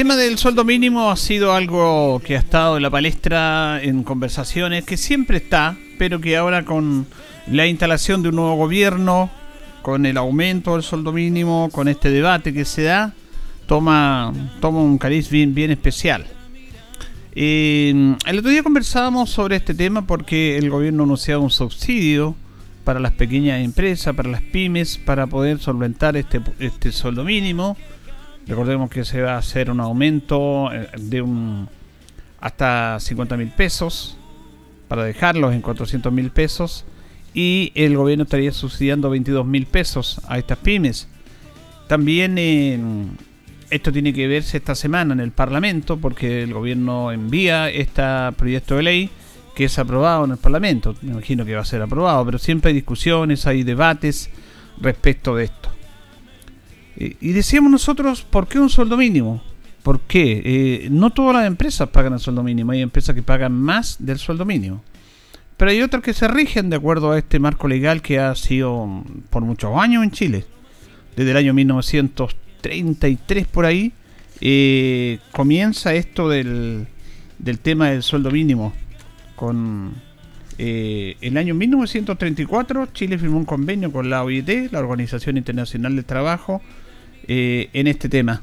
Tema del sueldo mínimo ha sido algo que ha estado en la palestra en conversaciones, que siempre está, pero que ahora con la instalación de un nuevo gobierno, con el aumento del sueldo mínimo, con este debate que se da, toma, toma un cariz bien, bien especial. Eh, el otro día conversábamos sobre este tema porque el gobierno anunciaba un subsidio para las pequeñas empresas, para las pymes, para poder solventar este, este sueldo mínimo. Recordemos que se va a hacer un aumento eh, de un hasta 50 mil pesos para dejarlos en 400 mil pesos y el gobierno estaría subsidiando 22 mil pesos a estas pymes. También esto tiene que verse esta semana en el Parlamento porque el gobierno envía este proyecto de ley que es aprobado en el Parlamento. Me imagino que va a ser aprobado, pero siempre hay discusiones, hay debates respecto de esto. Y decíamos nosotros, ¿por qué un sueldo mínimo? ¿Por qué? Eh, no todas las empresas pagan el sueldo mínimo, hay empresas que pagan más del sueldo mínimo. Pero hay otras que se rigen de acuerdo a este marco legal que ha sido por muchos años en Chile. Desde el año 1933 por ahí eh, comienza esto del, del tema del sueldo mínimo con eh, el año 1934 Chile firmó un convenio con la OIT, la Organización Internacional del Trabajo, eh, en este tema.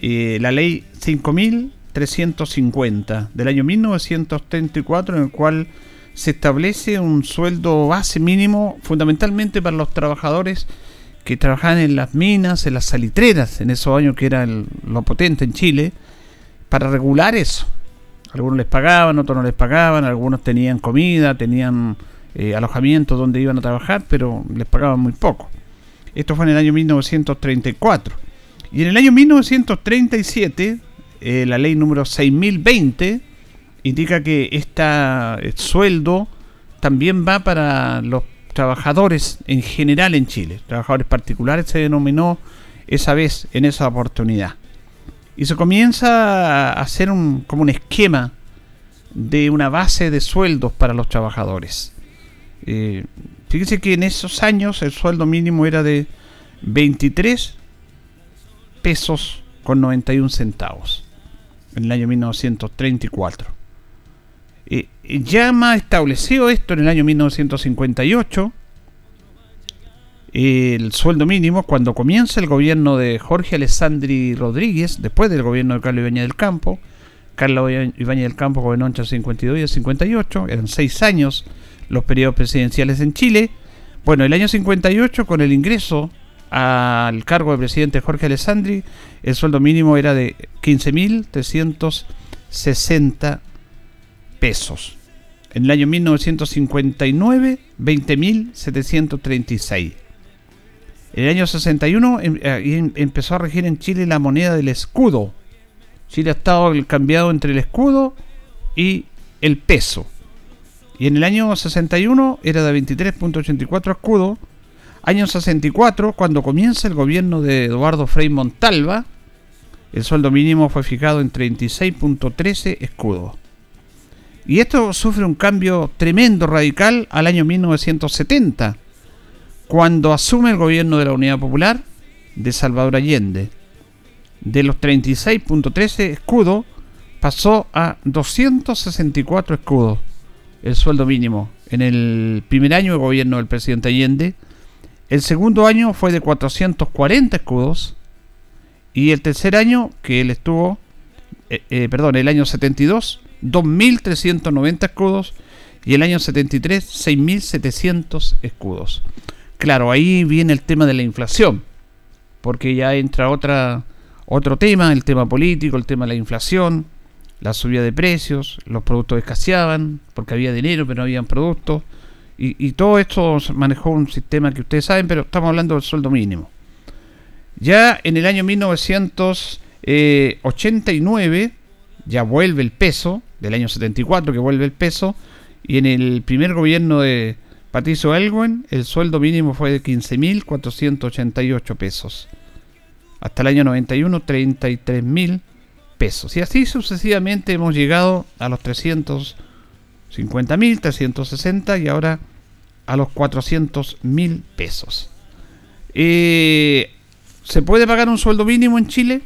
Eh, la ley 5350 del año 1934 en el cual se establece un sueldo base mínimo fundamentalmente para los trabajadores que trabajaban en las minas, en las salitreras, en esos años que era lo potente en Chile, para regular eso algunos les pagaban, otros no les pagaban, algunos tenían comida, tenían eh, alojamiento donde iban a trabajar, pero les pagaban muy poco. Esto fue en el año 1934. Y en el año 1937, eh, la ley número 6020 indica que este sueldo también va para los trabajadores en general en Chile. Trabajadores particulares se denominó esa vez en esa oportunidad. Y se comienza a hacer un, como un esquema de una base de sueldos para los trabajadores. Eh, fíjense que en esos años el sueldo mínimo era de 23 pesos con 91 centavos, en el año 1934. Eh, ya más establecido esto en el año 1958, el sueldo mínimo cuando comienza el gobierno de Jorge Alessandri Rodríguez, después del gobierno de Carlos Ibañez del Campo. Carlos Ibañez del Campo gobernó entre el 52 y el 58, eran seis años los periodos presidenciales en Chile. Bueno, el año 58, con el ingreso al cargo de presidente Jorge Alessandri, el sueldo mínimo era de 15.360 pesos. En el año 1959, 20.736. En el año 61 em, eh, em, empezó a regir en Chile la moneda del escudo. Chile ha estado cambiado entre el escudo y el peso. Y en el año 61 era de 23.84 escudos. Año 64, cuando comienza el gobierno de Eduardo Frei Montalva, el sueldo mínimo fue fijado en 36.13 escudos. Y esto sufre un cambio tremendo, radical, al año 1970 cuando asume el gobierno de la Unidad Popular de Salvador Allende. De los 36.13 escudos pasó a 264 escudos el sueldo mínimo en el primer año de gobierno del presidente Allende. El segundo año fue de 440 escudos y el tercer año que él estuvo, eh, eh, perdón, el año 72, 2.390 escudos y el año 73 6.700 escudos. Claro, ahí viene el tema de la inflación, porque ya entra otra, otro tema, el tema político, el tema de la inflación, la subida de precios, los productos escaseaban, porque había dinero pero no habían productos, y, y todo esto manejó un sistema que ustedes saben, pero estamos hablando del sueldo mínimo. Ya en el año 1989 ya vuelve el peso, del año 74 que vuelve el peso, y en el primer gobierno de Patricio Elguen el sueldo mínimo fue de 15.488 pesos. Hasta el año 91, 33.000 pesos. Y así sucesivamente hemos llegado a los 350.000, 360 y ahora a los 400.000 pesos. Eh, ¿Se puede pagar un sueldo mínimo en Chile?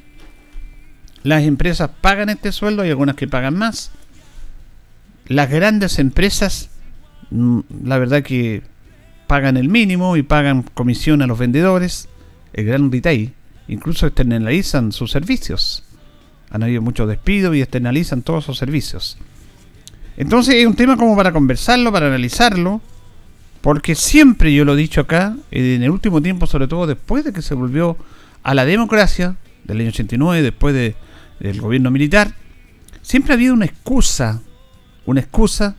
Las empresas pagan este sueldo, hay algunas que pagan más. Las grandes empresas, mm, la verdad que pagan el mínimo y pagan comisión a los vendedores, el gran retail, incluso externalizan sus servicios. Han habido muchos despidos y externalizan todos sus servicios. Entonces es un tema como para conversarlo, para analizarlo, porque siempre yo lo he dicho acá, en el último tiempo, sobre todo después de que se volvió a la democracia, del año 89, después de del gobierno militar, siempre ha habido una excusa, una excusa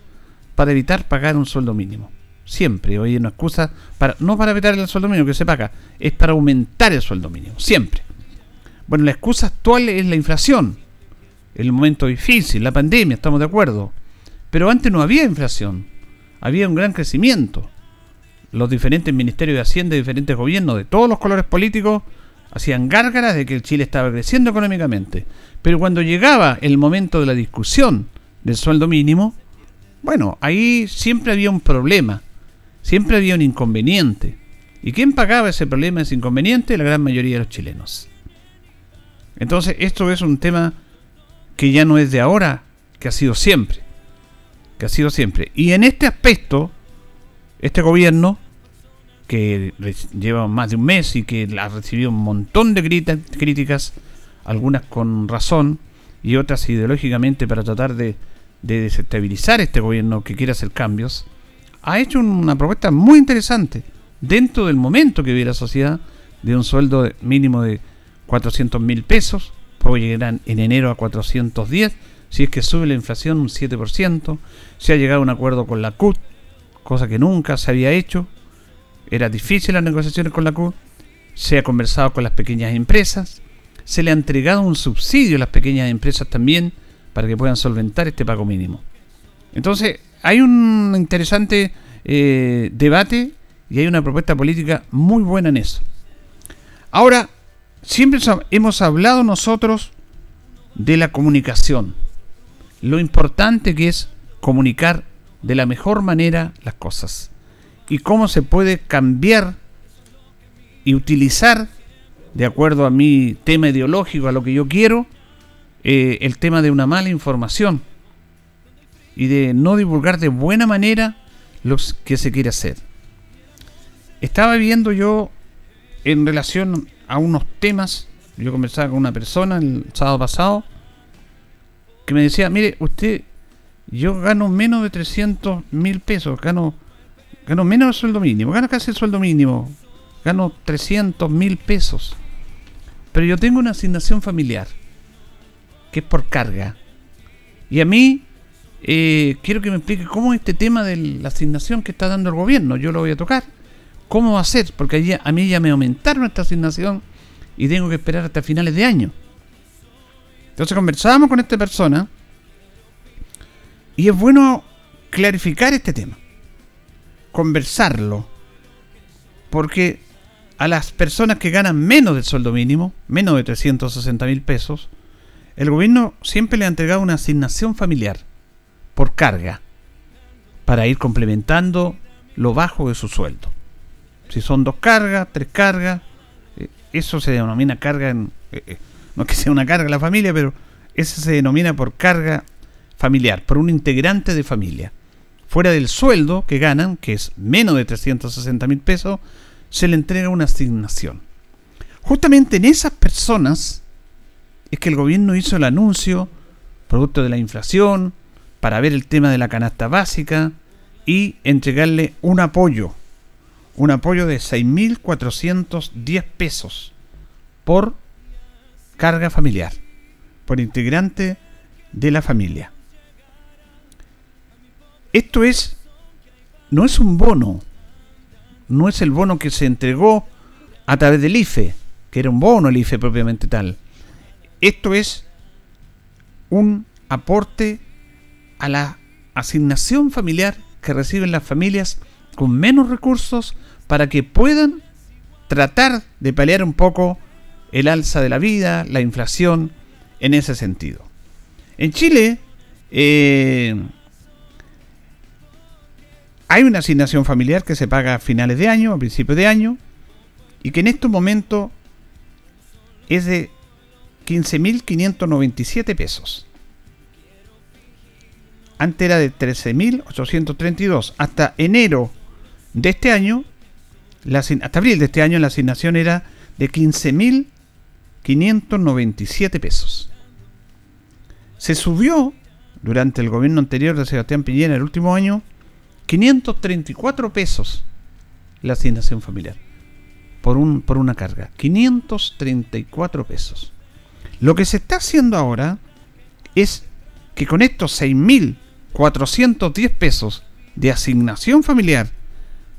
para evitar pagar un sueldo mínimo. Siempre hay una excusa para no para evitar el sueldo mínimo que se paga, es para aumentar el sueldo mínimo, siempre. Bueno, la excusa actual es la inflación, el momento difícil, la pandemia, estamos de acuerdo. Pero antes no había inflación, había un gran crecimiento. Los diferentes ministerios de Hacienda, diferentes gobiernos de todos los colores políticos hacían gárgaras de que el Chile estaba creciendo económicamente. Pero cuando llegaba el momento de la discusión del sueldo mínimo, bueno, ahí siempre había un problema, siempre había un inconveniente. ¿Y quién pagaba ese problema, ese inconveniente? La gran mayoría de los chilenos. Entonces, esto es un tema que ya no es de ahora, que ha sido siempre. Que ha sido siempre. Y en este aspecto, este gobierno que lleva más de un mes y que ha recibido un montón de críticas, algunas con razón y otras ideológicamente para tratar de, desestabilizar este gobierno que quiere hacer cambios, ha hecho una propuesta muy interesante dentro del momento que vive la sociedad de un sueldo mínimo de 400 mil pesos, puede llegar en enero a 410, si es que sube la inflación un 7%, se ha llegado a un acuerdo con la CUT, cosa que nunca se había hecho, era difícil las negociaciones con la CUT, se ha conversado con las pequeñas empresas, se le ha entregado un subsidio a las pequeñas empresas también para que puedan solventar este pago mínimo. Entonces, hay un interesante eh, debate y hay una propuesta política muy buena en eso. Ahora, siempre hemos hablado nosotros de la comunicación, lo importante que es comunicar de la mejor manera las cosas y cómo se puede cambiar y utilizar, de acuerdo a mi tema ideológico, a lo que yo quiero, eh, el tema de una mala información y de no divulgar de buena manera lo que se quiere hacer. Estaba viendo yo en relación a unos temas, yo conversaba con una persona el sábado pasado, que me decía, mire, usted, yo gano menos de 300 mil pesos, gano Gano menos del sueldo mínimo, gano casi el sueldo mínimo, gano 300 mil pesos. Pero yo tengo una asignación familiar, que es por carga. Y a mí, eh, quiero que me explique cómo es este tema de la asignación que está dando el gobierno. Yo lo voy a tocar. ¿Cómo va a ser? Porque a mí ya me aumentaron esta asignación y tengo que esperar hasta finales de año. Entonces conversábamos con esta persona y es bueno clarificar este tema conversarlo. Porque a las personas que ganan menos del sueldo mínimo, menos de 360 mil pesos, el gobierno siempre le ha entregado una asignación familiar por carga para ir complementando lo bajo de su sueldo. Si son dos cargas, tres cargas, eh, eso se denomina carga en... Eh, eh, no que sea una carga en la familia, pero eso se denomina por carga familiar, por un integrante de familia fuera del sueldo que ganan, que es menos de 360 mil pesos, se le entrega una asignación. Justamente en esas personas es que el gobierno hizo el anuncio, producto de la inflación, para ver el tema de la canasta básica, y entregarle un apoyo, un apoyo de 6.410 pesos por carga familiar, por integrante de la familia. Esto es, no es un bono, no es el bono que se entregó a través del IFE, que era un bono el IFE propiamente tal. Esto es un aporte a la asignación familiar que reciben las familias con menos recursos para que puedan tratar de paliar un poco el alza de la vida, la inflación, en ese sentido. En Chile eh, hay una asignación familiar que se paga a finales de año, a principios de año, y que en estos momentos es de 15.597 pesos. Antes era de 13.832. Hasta enero de este año, hasta abril de este año, la asignación era de 15.597 pesos. Se subió durante el gobierno anterior de Sebastián Piñera el último año 534 pesos la asignación familiar por, un, por una carga. 534 pesos. Lo que se está haciendo ahora es que con estos 6.410 pesos de asignación familiar,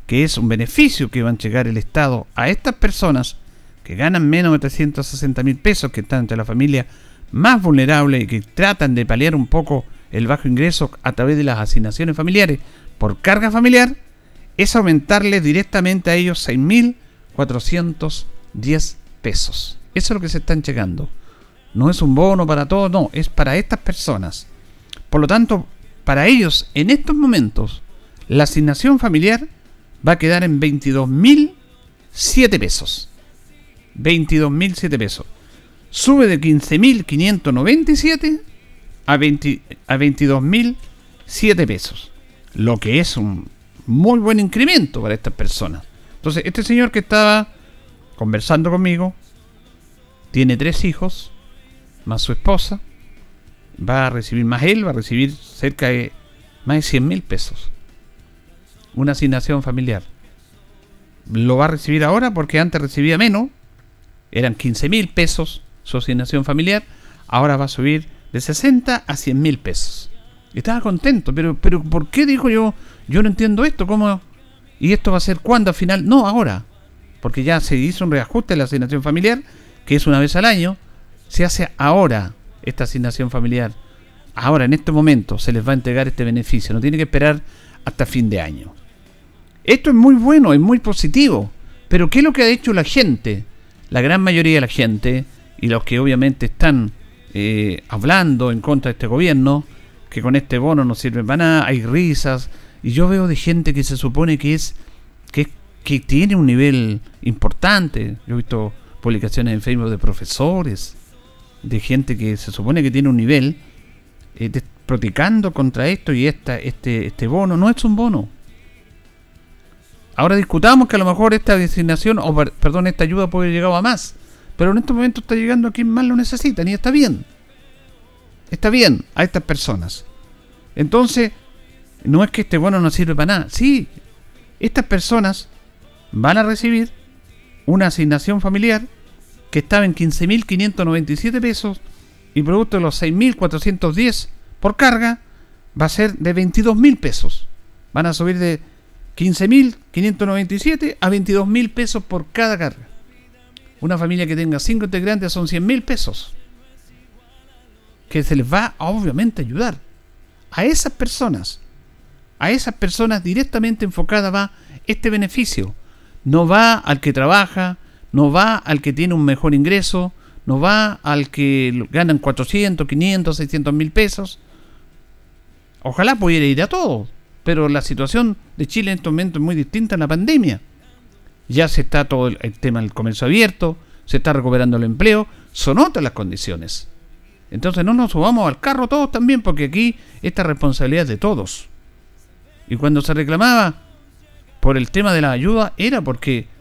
que es un beneficio que va a llegar el Estado a estas personas que ganan menos de 360 mil pesos, que están entre la familia más vulnerable y que tratan de paliar un poco el bajo ingreso a través de las asignaciones familiares por carga familiar, es aumentarle directamente a ellos 6.410 pesos. Eso es lo que se están llegando. No es un bono para todos, no, es para estas personas. Por lo tanto, para ellos, en estos momentos, la asignación familiar va a quedar en 22.007 pesos. 22.007 pesos. Sube de 15.597 a, 20, a 22.007 pesos. Lo que es un muy buen incremento para estas personas. Entonces, este señor que estaba conversando conmigo tiene tres hijos más su esposa, va a recibir más él, va a recibir cerca de más de 100 mil pesos. Una asignación familiar. Lo va a recibir ahora porque antes recibía menos, eran 15 mil pesos su asignación familiar, ahora va a subir de 60 a 100 mil pesos. Estaba contento, pero, pero ¿por qué dijo yo? Yo no entiendo esto, ¿cómo? ¿Y esto va a ser cuándo al final? No, ahora. Porque ya se hizo un reajuste de la asignación familiar, que es una vez al año, se hace ahora esta asignación familiar. Ahora, en este momento, se les va a entregar este beneficio. No tiene que esperar hasta fin de año. Esto es muy bueno, es muy positivo. Pero ¿qué es lo que ha hecho la gente? La gran mayoría de la gente, y los que obviamente están eh, hablando en contra de este gobierno, que con este bono no sirve para nada, hay risas, y yo veo de gente que se supone que es que, que tiene un nivel importante. Yo he visto publicaciones en Facebook de profesores, de gente que se supone que tiene un nivel, eh, protestando contra esto y esta, este, este bono. No es un bono. Ahora discutamos que a lo mejor esta designación, o perdón, esta ayuda puede llegar a más. Pero en este momento está llegando a quien más lo necesitan y está bien. Está bien a estas personas. Entonces, no es que este bono no sirve para nada. Sí, estas personas van a recibir una asignación familiar que estaba en 15.597 pesos y producto de los 6.410 por carga va a ser de 22.000 pesos. Van a subir de 15.597 a 22.000 pesos por cada carga. Una familia que tenga 5 integrantes son 100.000 pesos. Que se les va a obviamente ayudar. A esas personas, a esas personas directamente enfocada va este beneficio. No va al que trabaja, no va al que tiene un mejor ingreso, no va al que ganan 400, 500, 600 mil pesos. Ojalá pudiera ir a todos, pero la situación de Chile en este momento es muy distinta en la pandemia. Ya se está todo el, tema del comercio abierto, se está recuperando el empleo, son otras las condiciones. Entonces no nos subamos al carro todos también, porque aquí esta responsabilidad es de todos. Y cuando se reclamaba por el tema de la ayuda, era porque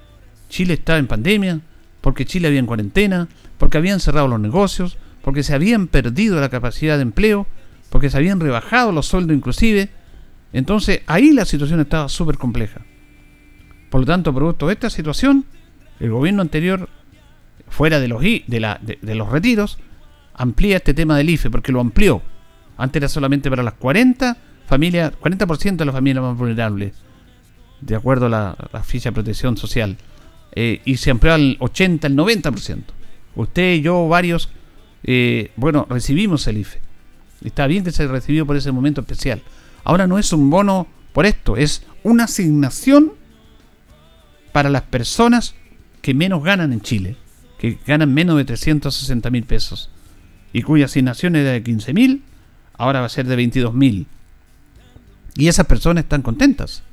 Chile estaba en pandemia, porque Chile había en cuarentena, porque habían cerrado los negocios, porque se habían perdido la capacidad de empleo, porque se habían rebajado los sueldos inclusive, Entonces ahí la situación estaba súper compleja. Por lo tanto, producto de esta situación, el gobierno anterior, fuera de los, de, de, los retiros, amplía este tema del IFE, porque lo amplió. Antes era solamente para las 40 familias, 40% de las familias más vulnerables, de acuerdo a la, ficha de protección social. Eh, y se amplió al 80, al 90%. Usted, yo, varios, eh, bueno, recibimos el IFE. Está bien que se recibió por ese momento especial. Ahora no es un bono por esto, es una asignación para las personas que menos ganan en Chile, que ganan menos de 360 mil pesos y cuya asignación era de 15 mil, ahora va a ser de 22 mil. Y esas personas están contentas,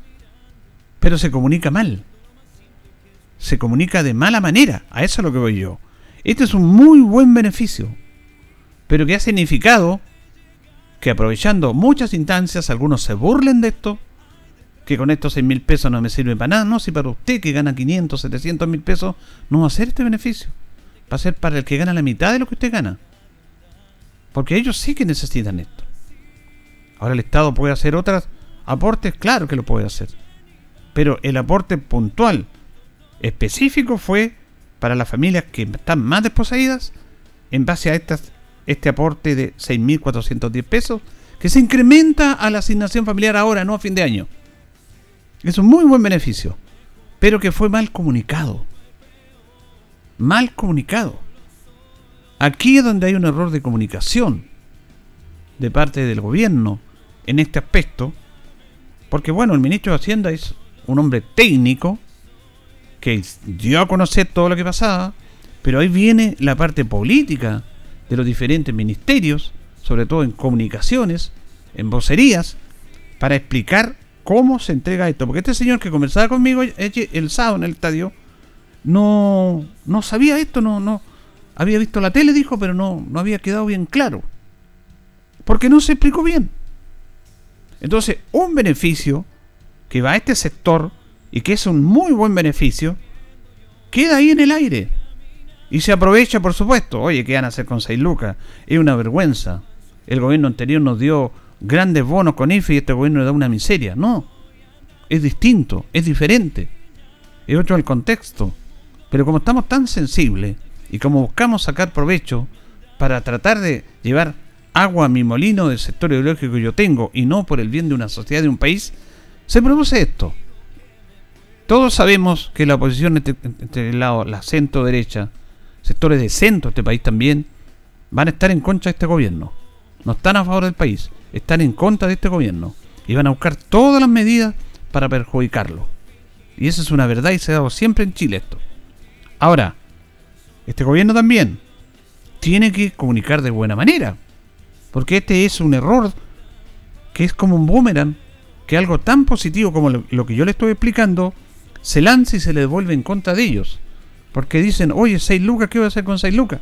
pero se comunica mal. Se comunica de mala manera, a eso es lo que voy yo. Este es un muy buen beneficio, pero que ha significado que aprovechando muchas instancias, algunos se burlen de esto, que con estos 6 mil pesos no me sirve para nada, no, si para usted que gana 500, 700 mil pesos, no va a ser este beneficio, va a ser para el que gana la mitad de lo que usted gana, porque ellos sí que necesitan esto. Ahora el Estado puede hacer otros aportes, claro que lo puede hacer, pero el aporte puntual, específico fue para las familias que están más desposeídas en base a estas este aporte de 6.410 pesos, que se incrementa a la asignación familiar ahora, no a fin de año. Es un muy buen beneficio, pero que fue mal comunicado. Mal comunicado. Aquí es donde hay un error de comunicación de parte del gobierno en este aspecto, porque bueno, el ministro de Hacienda es un hombre técnico que dio a conocer todo lo que pasaba, pero ahí viene la parte política de los diferentes ministerios, sobre todo en comunicaciones, en vocerías, para explicar cómo se entrega esto. Porque este señor que conversaba conmigo el sábado en el estadio, no, no sabía esto, no, no, había visto la tele, dijo, pero no, no había quedado bien claro. Porque no se explicó bien. Entonces, un beneficio que va a este sector y que es un muy buen beneficio, queda ahí en el aire. Y se aprovecha, por supuesto. Oye, ¿qué van a hacer con 6 lucas? Es una vergüenza. El gobierno anterior nos dio grandes bonos con IFE y este gobierno le da una miseria. No. Es distinto, es diferente. Es otro el contexto. Pero como estamos tan sensibles y como buscamos sacar provecho para tratar de llevar agua a mi molino del sector ideológico que yo tengo y no por el bien de una sociedad, de un país, se produce esto. Todos sabemos que la oposición entre, el lado, la centro derecha, sectores de centro de este país también, van a estar en contra de este gobierno. No están a favor del país, están en contra de este gobierno. Y van a buscar todas las medidas para perjudicarlo. Y esa es una verdad y se ha dado siempre en Chile esto. Ahora, este gobierno también tiene que comunicar de buena manera. Porque este es un error que es como un boomerang, que algo tan positivo como lo que yo le estoy explicando, se lanza y se le devuelve en contra de ellos. Porque dicen, oye, 6 lucas, ¿qué voy a hacer con 6 lucas?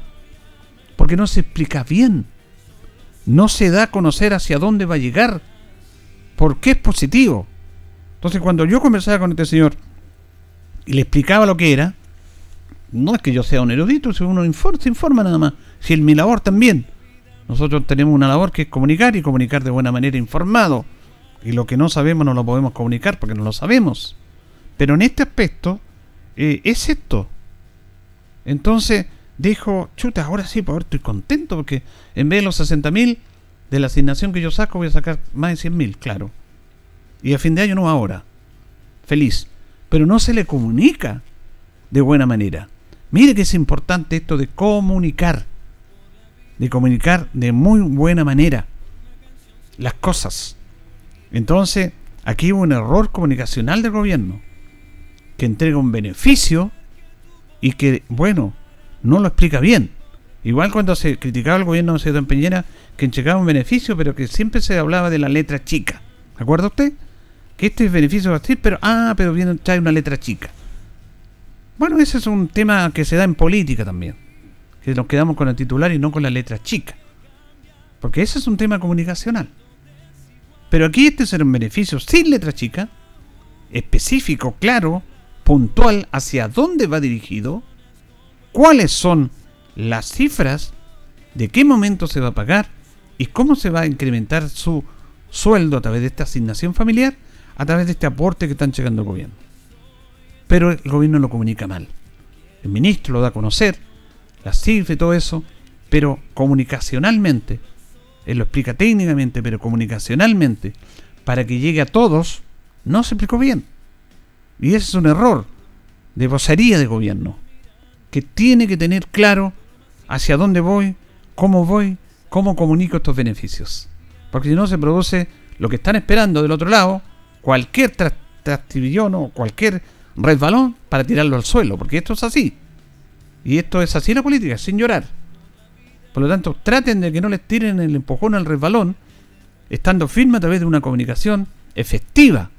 Porque no se explica bien. No se da a conocer hacia dónde va a llegar. ¿Por qué es positivo? Entonces, cuando yo conversaba con este señor y le explicaba lo que era, no es que yo sea un erudito, si uno informa, se informa nada más. Si es mi labor también. Nosotros tenemos una labor que es comunicar y comunicar de buena manera informado. Y lo que no sabemos no lo podemos comunicar porque no lo sabemos. Pero en este aspecto eh, es esto. Entonces dijo, chuta, ahora sí, por pues, estoy contento porque en vez de los 60 mil de la asignación que yo saco, voy a sacar más de 100 mil, claro. Y a fin de año no ahora. Feliz. Pero no se le comunica de buena manera. Mire que es importante esto de comunicar. De comunicar de muy buena manera las cosas. Entonces, aquí hubo un error comunicacional del gobierno que entrega un beneficio y que, bueno, no lo explica bien. Igual cuando se criticaba al gobierno de Don Peñera que entregaba un beneficio, pero que siempre se hablaba de la letra chica. ¿Se acuerda usted? Que este beneficio va pero, ah, pero viene, trae una letra chica. Bueno, ese es un tema que se da en política también. Que nos quedamos con el titular y no con la letra chica. Porque ese es un tema comunicacional. Pero aquí este es un beneficio sin letra chica, específico, claro, puntual hacia dónde va dirigido, cuáles son las cifras, de qué momento se va a pagar y cómo se va a incrementar su sueldo a través de esta asignación familiar, a través de este aporte que están llegando al gobierno. Pero el gobierno lo comunica mal. El ministro lo da a conocer, las cifras y todo eso, pero comunicacionalmente, él lo explica técnicamente, pero comunicacionalmente, para que llegue a todos, no se explicó bien. Y ese es un error de vocería de gobierno, que tiene que tener claro hacia dónde voy, cómo voy, cómo comunico estos beneficios. Porque si no se produce lo que están esperando del otro lado, cualquier trastillón o cualquier resbalón para tirarlo al suelo, porque esto es así. Y esto es así la política, sin llorar. Por lo tanto, traten de que no les tiren el empujón al resbalón, estando firme a través de una comunicación efectiva.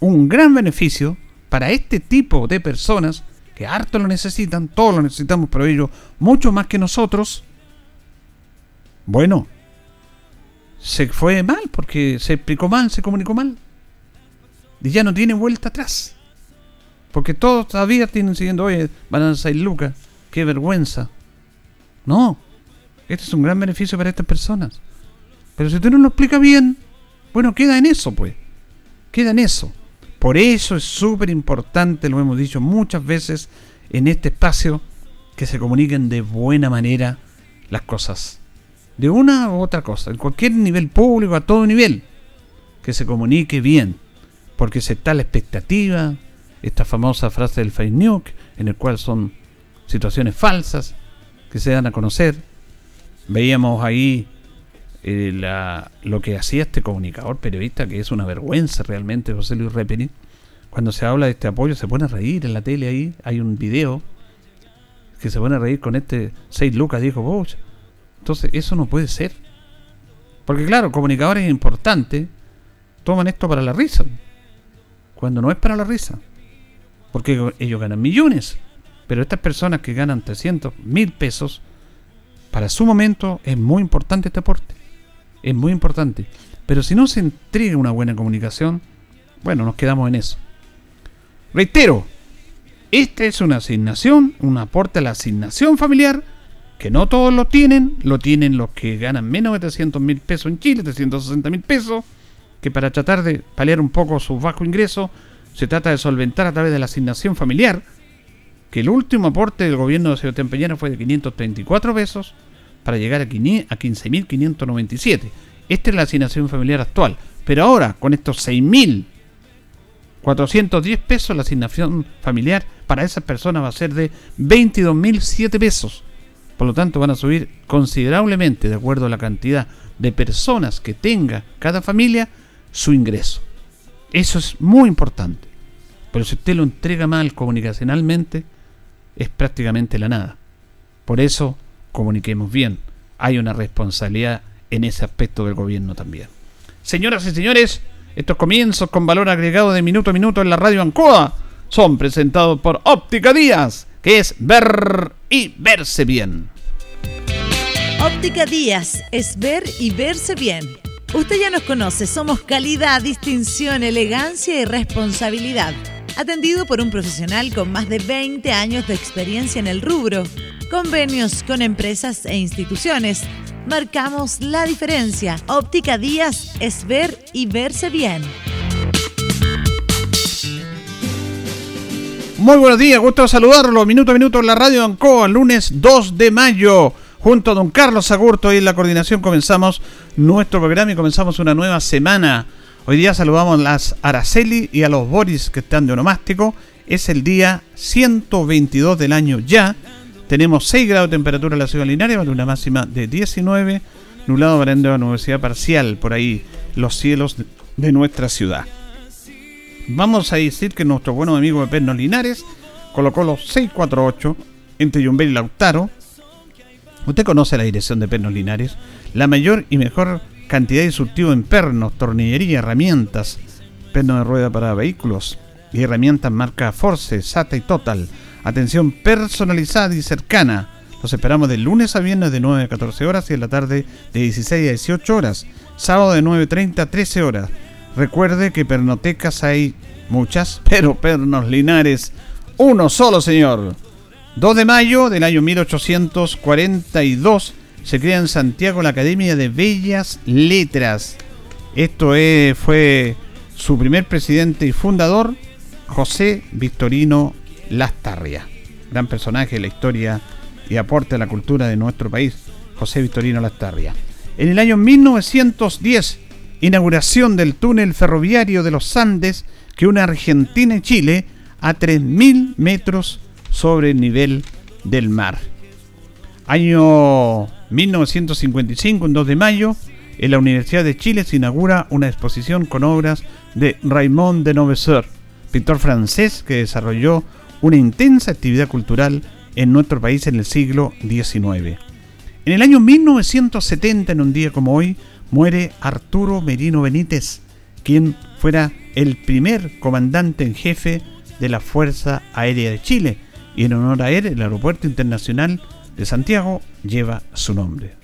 Un gran beneficio para este tipo de personas que harto lo necesitan, todos lo necesitamos, pero ellos mucho más que nosotros. Bueno, se fue mal porque se explicó mal, se comunicó mal. Y ya no tiene vuelta atrás. Porque todos todavía tienen siguiendo, oye, van a ser lucas, qué vergüenza. No, este es un gran beneficio para estas personas. Pero si usted no lo explica bien, bueno, queda en eso, pues. Queda en eso. Por eso es súper importante, lo hemos dicho muchas veces en este espacio, que se comuniquen de buena manera las cosas. De una u otra cosa, en cualquier nivel público, a todo nivel. Que se comunique bien. Porque se está la expectativa, esta famosa frase del fake news, en el cual son situaciones falsas que se dan a conocer. Veíamos ahí eh, la, lo que hacía este comunicador periodista, que es una vergüenza realmente, José Luis Repeni. Cuando se habla de este apoyo, se pone a reír en la tele ahí. Hay un video que se pone a reír con este 6 lucas, dijo. Entonces, eso no puede ser. Porque, claro, comunicadores importantes toman esto para la risa. Cuando no es para la risa. Porque ellos ganan millones. Pero estas personas que ganan 300 mil pesos, para su momento es muy importante este aporte. Es muy importante. Pero si no se entrega una buena comunicación, bueno, nos quedamos en eso. Reitero, esta es una asignación, un aporte a la asignación familiar, que no todos lo tienen, lo tienen los que ganan menos de 300 mil pesos en Chile, 360 mil pesos, que para tratar de paliar un poco sus bajos ingresos, se trata de solventar a través de la asignación familiar, que el último aporte del gobierno de Sebastián Peñera fue de 534 pesos para llegar a 15.597. Esta es la asignación familiar actual. Pero ahora, con estos 6.410 pesos, la asignación familiar para esas personas va a ser de 22.007 pesos. Por lo tanto, van a subir considerablemente, de acuerdo a la cantidad de personas que tenga cada familia, su ingreso. Eso es muy importante. Pero si usted lo entrega mal comunicacionalmente, es prácticamente la nada. Por eso, comuniquemos bien. Hay una responsabilidad en ese aspecto del gobierno también. Señoras y señores, estos comienzos con valor agregado de minuto a minuto en la radio Ancoa son presentados por Óptica Díaz, que es ver y verse bien. Óptica Díaz es ver y verse bien Usted ya nos conoce, somos calidad, distinción, elegancia y responsabilidad. Atendido por un profesional con más de 20 años de experiencia en el rubro. Convenios con empresas e instituciones. Marcamos la diferencia. Óptica Díaz es ver y verse bien. Muy buenos días, gusto saludarlo. Minuto a minuto en la radio Ancoa, lunes 2 de mayo. Junto a don Carlos Agurto y en la coordinación comenzamos nuestro programa y comenzamos una nueva semana. Hoy día saludamos a las Araceli y a los Boris que están de onomástico. Es el día 122 del año ya. Tenemos 6 grados de temperatura en la ciudad linaria, una máxima de 19. Nublado para la universidad parcial, por ahí los cielos de nuestra ciudad. Vamos a decir que nuestro buen amigo de Pernos Linares colocó los 648 entre Yumbel y Lautaro Usted conoce la dirección de Pernos Linares, la mayor y mejor cantidad de surtido en pernos, tornillería, herramientas, pernos de rueda para vehículos y herramientas marca Force, SATA y Total. Atención personalizada y cercana. Los esperamos de lunes a viernes de 9 a 14 horas y en la tarde de 16 a 18 horas. Sábado de 9.30 a 13 horas. Recuerde que pernotecas hay muchas, pero pernos linares, uno solo, señor. 2 de mayo del año 1842 se crea en Santiago la Academia de Bellas Letras. Esto fue su primer presidente y fundador, José Victorino Lastarria. Gran personaje de la historia y aporte a la cultura de nuestro país, José Victorino Lastarria. En el año 1910, inauguración del túnel ferroviario de los Andes que une Argentina y Chile a 3.000 metros sobre el nivel del mar. Año 1955, en 2 de mayo, en la Universidad de Chile se inaugura una exposición con obras de Raymond de Noveseur, pintor francés que desarrolló una intensa actividad cultural en nuestro país en el siglo XIX. En el año 1970, en un día como hoy, muere Arturo Merino Benítez, quien fuera el primer comandante en jefe de la Fuerza Aérea de Chile, y en honor a él el Aeropuerto Internacional de Santiago lleva su nombre.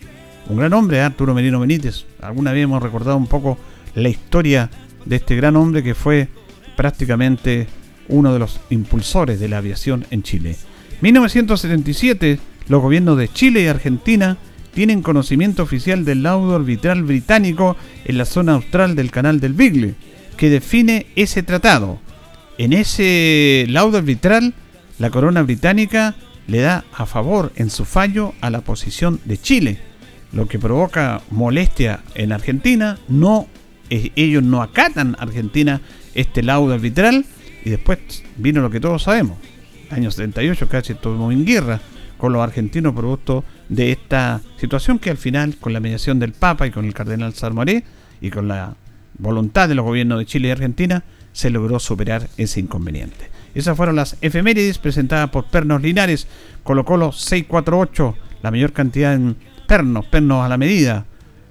Un gran hombre, ¿eh? Arturo Merino Benítez. Alguna vez hemos recordado un poco la historia de este gran hombre que fue prácticamente uno de los impulsores de la aviación en Chile. 1977, los gobiernos de Chile y Argentina tienen conocimiento oficial del laudo arbitral británico en la zona austral del canal del Beagle, que define ese tratado. En ese laudo arbitral, la corona británica le da a favor en su fallo a la posición de Chile, lo que provoca molestia en Argentina. No, eh, ellos no acatan Argentina este laudo arbitral y después vino lo que todos sabemos. Año 78 casi estuvimos en guerra con los argentinos producto de esta situación que al final, con la mediación del Papa y con el cardenal Salmoré y con la voluntad de los gobiernos de Chile y Argentina, se logró superar ese inconveniente. Esas fueron las efemérides presentadas por Pernos Linares, Colo Colo 648, la mayor cantidad en pernos, pernos a la medida,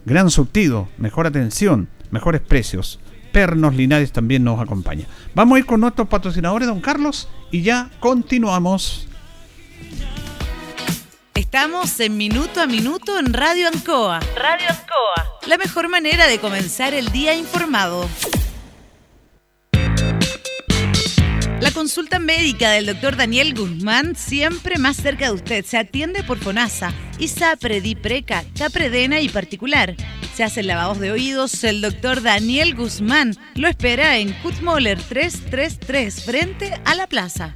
gran surtido, mejor atención, mejores precios. Pernos Linares también nos acompaña. Vamos a ir con nuestros patrocinadores, don Carlos, y ya continuamos. Estamos en Minuto a Minuto en Radio Ancoa. Radio Ancoa. La mejor manera de comenzar el día informado. La consulta médica del doctor Daniel Guzmán, siempre más cerca de usted, se atiende por FONASA, ISAPRE, DIPRECA, CAPREDENA y particular. Se hacen lavados de oídos. El doctor Daniel Guzmán lo espera en Kutmoller 333, frente a la plaza.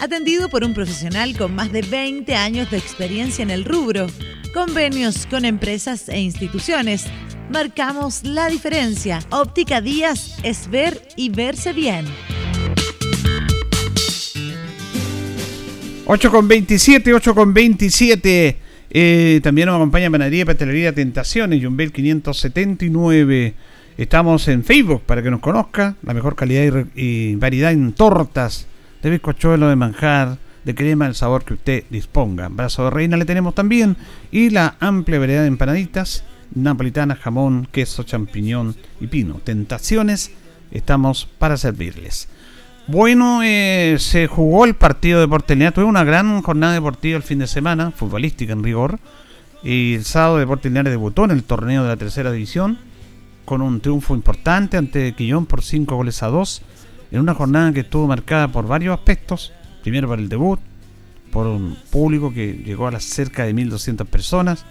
atendido por un profesional con más de 20 años de experiencia en el rubro. Convenios con empresas e instituciones. Marcamos la diferencia. Óptica Díaz es ver y verse bien. 8 con 27, 8 con 27. Eh, también nos acompaña Panadería y Pastelería Tentaciones, Jumbel 579. Estamos en Facebook para que nos conozca. La mejor calidad y variedad en tortas de bizcochuelo, de manjar, de crema, el sabor que usted disponga. Brazo de reina le tenemos también y la amplia variedad de empanaditas, napolitana, jamón, queso, champiñón y pino. Tentaciones, estamos para servirles. Bueno, eh, se jugó el partido de Porteña. Tuve una gran jornada deportiva el fin de semana, futbolística en rigor. Y el sábado de Linares debutó en el torneo de la tercera división con un triunfo importante ante Quillón por 5 goles a 2 en una jornada que estuvo marcada por varios aspectos. Primero por el debut, por un público que llegó a las cerca de 1.200 personas,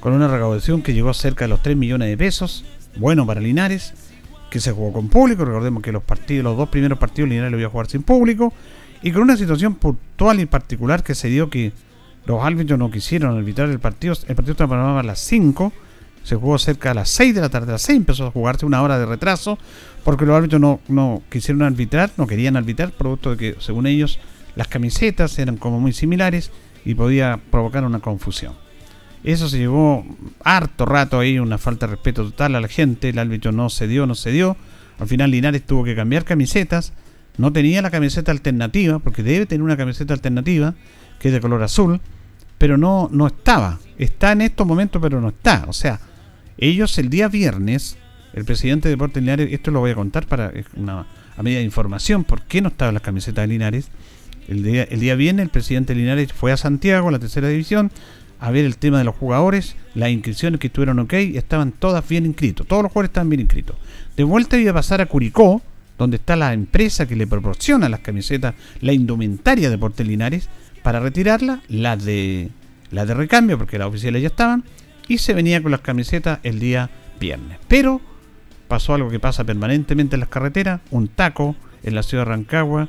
con una recaudación que llegó a cerca de los 3 millones de pesos, bueno para Linares, que se jugó con público, recordemos que los partidos, los dos primeros partidos Linares lo iba a jugar sin público, y con una situación puntual y particular que se dio que los árbitros no quisieron arbitrar el partido, el partido estaba programado a las 5, se jugó cerca a las 6 de la tarde, a las 6 empezó a jugarse una hora de retraso, porque los árbitros no, no quisieron arbitrar, no querían arbitrar, producto de que, según ellos, las camisetas eran como muy similares y podía provocar una confusión. Eso se llevó harto rato ahí, una falta de respeto total a la gente, el árbitro no cedió, no cedió. Al final Linares tuvo que cambiar camisetas, no tenía la camiseta alternativa, porque debe tener una camiseta alternativa, que es de color azul, pero no, no estaba. Está en estos momentos, pero no está. O sea, ellos el día viernes el presidente de Deportes Linares, esto lo voy a contar para una a medida de información por qué no estaban las camisetas de Linares. El día, el día viernes el presidente Linares fue a Santiago, a la tercera división, a ver el tema de los jugadores, las inscripciones que estuvieron ok, estaban todas bien inscritos, todos los jugadores estaban bien inscritos. De vuelta iba a pasar a Curicó, donde está la empresa que le proporciona las camisetas, la indumentaria de Porte Linares, para retirarla, las de, las de recambio, porque las oficiales ya estaban, y se venía con las camisetas el día viernes. Pero pasó algo que pasa permanentemente en las carreteras, un taco en la ciudad de Rancagua,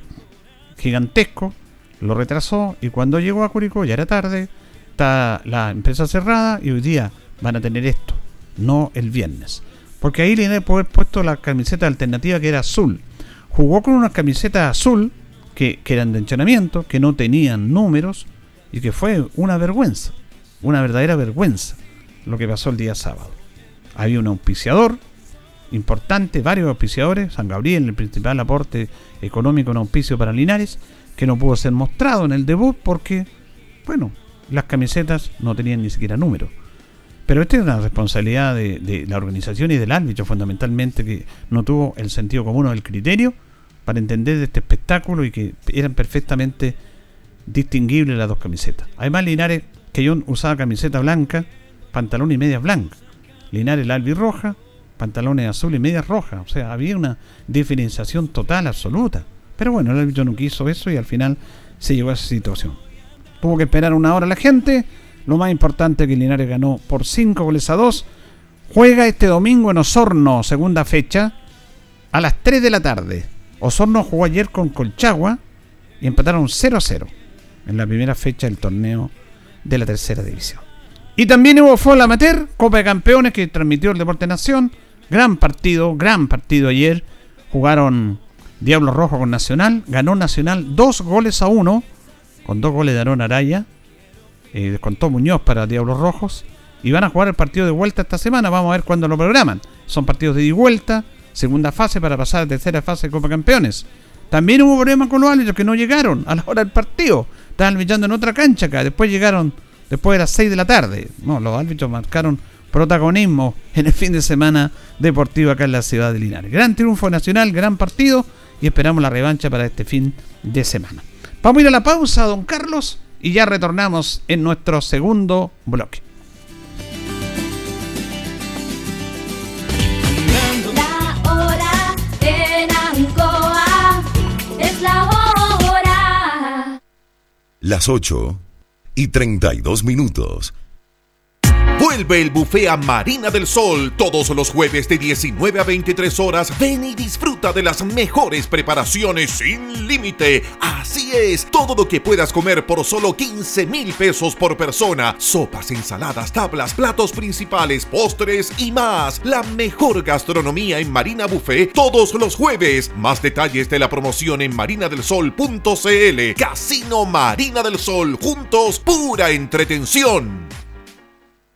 gigantesco, lo retrasó y cuando llegó a Curicó ya era tarde, está la empresa cerrada y hoy día van a tener esto, no el viernes. Porque ahí le haber puesto la camiseta alternativa que era azul. Jugó con una camiseta azul que, que eran de entrenamiento, que no tenían números y que fue una vergüenza, una verdadera vergüenza lo que pasó el día sábado. Había un auspiciador importante, varios auspiciadores, San Gabriel, el principal aporte económico en auspicio para Linares, que no pudo ser mostrado en el debut porque, bueno, las camisetas no tenían ni siquiera número. Pero esta es una responsabilidad de, la organización y del árbitro, fundamentalmente, que no tuvo el sentido común o el criterio para entender de este espectáculo y que eran perfectamente distinguibles las dos camisetas. Además, Linares, que yo usaba camiseta blanca, pantalón y medias blancas. Linares, la roja, pantalones azul y medias rojas. O sea, había una diferenciación total, absoluta. Pero bueno, el árbitro no quiso eso y al final se llegó a esa situación. Tuvo que esperar una hora la gente lo más importante es que Linares ganó por 5 goles a 2. Juega este domingo en Osorno, segunda fecha, a las 3 de la tarde. Osorno jugó ayer con Colchagua y empataron 0 a 0 en la primera fecha del torneo de la tercera división. Y también hubo fútbol amateur, Copa de Campeones que transmitió el Deporte Nación. Gran partido, gran partido ayer. Jugaron Diablo Rojo con Nacional. Ganó Nacional 2 goles a 1 con dos goles de Aaron Araya eh, descontó Muñoz para Diablos Rojos. Y van a jugar el partido de vuelta esta semana. Vamos a ver cuándo lo programan. Son partidos de ida y vuelta. Segunda fase para pasar a tercera fase de Copa Campeones. También hubo problemas con los árbitros que no llegaron a la hora del partido. Estaban arbitrando en otra cancha acá. Después llegaron después de las 6 de la tarde. No, los árbitros marcaron protagonismo en el fin de semana deportivo acá en la ciudad de Linares. Gran triunfo nacional, gran partido y esperamos la revancha para este fin de semana. Vamos a ir a la pausa, don Carlos, y ya retornamos en nuestro segundo bloque. La hora en Ancoa es la hora. Las 8 y 32 minutos. Vuelve el buffet a Marina del Sol todos los jueves de 19 a 23 horas. Ven y disfruta de las mejores preparaciones sin límite. Así es, todo lo que puedas comer por solo 15 mil pesos por persona. Sopas, ensaladas, tablas, platos principales, postres y más. La mejor gastronomía en Marina Buffet todos los jueves. Más detalles de la promoción en marinadelsol.cl. Casino Marina del Sol. Juntos, pura entretención.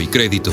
y crédito.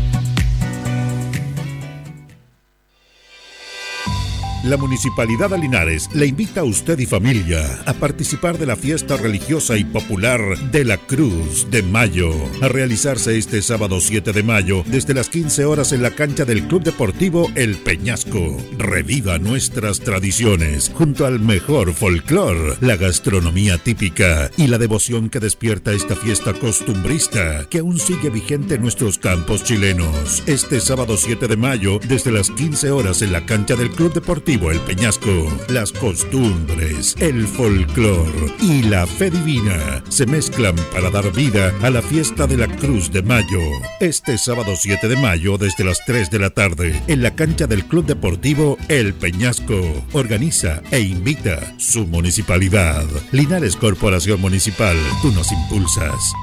La Municipalidad de Linares le invita a usted y familia a participar de la fiesta religiosa y popular de la Cruz de Mayo, a realizarse este sábado 7 de mayo desde las 15 horas en la cancha del Club Deportivo El Peñasco. Reviva nuestras tradiciones junto al mejor folclor, la gastronomía típica y la devoción que despierta esta fiesta costumbrista que aún sigue vigente en nuestros campos chilenos. Este sábado 7 de mayo desde las 15 horas en la cancha del Club Deportivo el Peñasco, las costumbres, el folclor y la fe divina se mezclan para dar vida a la fiesta de la Cruz de Mayo. Este sábado 7 de mayo desde las 3 de la tarde en la cancha del Club Deportivo El Peñasco. Organiza e invita su municipalidad. Linares Corporación Municipal, tú nos impulsas.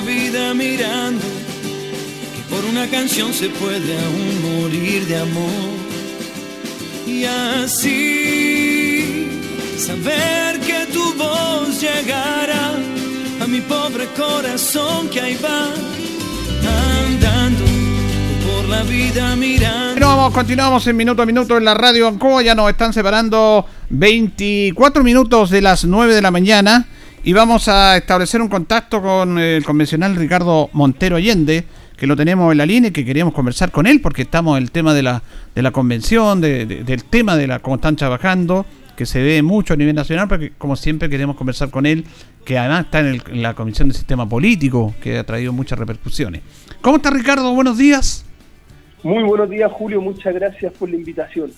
Vida mirando que por una canción se puede aún morir de amor. Y así saber que tu voz llegará a mi pobre corazón que ahí va andando por la vida mirando. Vamos, continuamos en minuto a minuto en la radio Ancoa. Ya nos están separando 24 minutos de las 9 de la mañana. Y vamos a establecer un contacto con el convencional Ricardo Montero Allende, que lo tenemos en la línea y que queríamos conversar con él porque estamos en el tema de la, de la convención, del tema de la cómo están trabajando, que se ve mucho a nivel nacional, porque como siempre queremos conversar con él, que además está en, en la Comisión de Sistema Político, que ha traído muchas repercusiones. ¿Cómo está Ricardo? Buenos días. Muy buenos días, Julio. Muchas gracias por la invitación.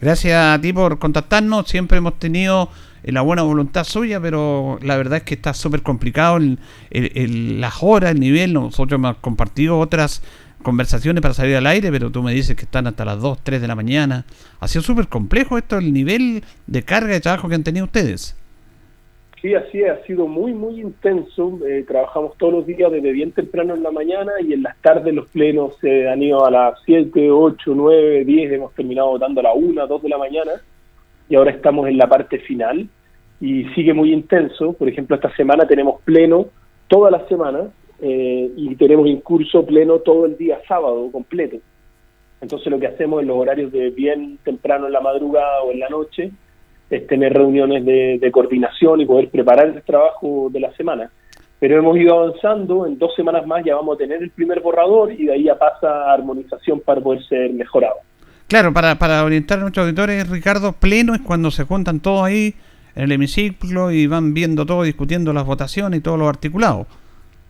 Gracias a ti por contactarnos. Siempre hemos tenido la buena voluntad suya, pero la verdad es que está súper complicado el, las horas, el nivel. Nosotros hemos compartido otras conversaciones para salir al aire, pero tú me dices que están hasta las 2, 3 de la mañana. Ha sido súper complejo esto, el nivel de carga de trabajo que han tenido ustedes. Sí, así ha sido muy, muy intenso. Eh, trabajamos todos los días desde bien temprano en la mañana y en las tardes los plenos se han ido a las 7, 8, 9, 10, hemos terminado votando a las 1, 2 de la mañana y ahora estamos en la parte final y sigue muy intenso. Por ejemplo, esta semana tenemos pleno toda la semana eh, y tenemos incurso pleno todo el día sábado completo. Entonces lo que hacemos en los horarios de bien temprano en la madrugada o en la noche es tener reuniones de, coordinación y poder preparar el trabajo de la semana. Pero hemos ido avanzando, en dos semanas más ya vamos a tener el primer borrador y de ahí ya pasa armonización para poder ser mejorado. Claro, para, para orientar a nuestros auditores, Ricardo, pleno es cuando se juntan todos ahí en el hemiciclo y van viendo todo, discutiendo las votaciones y todos los articulados.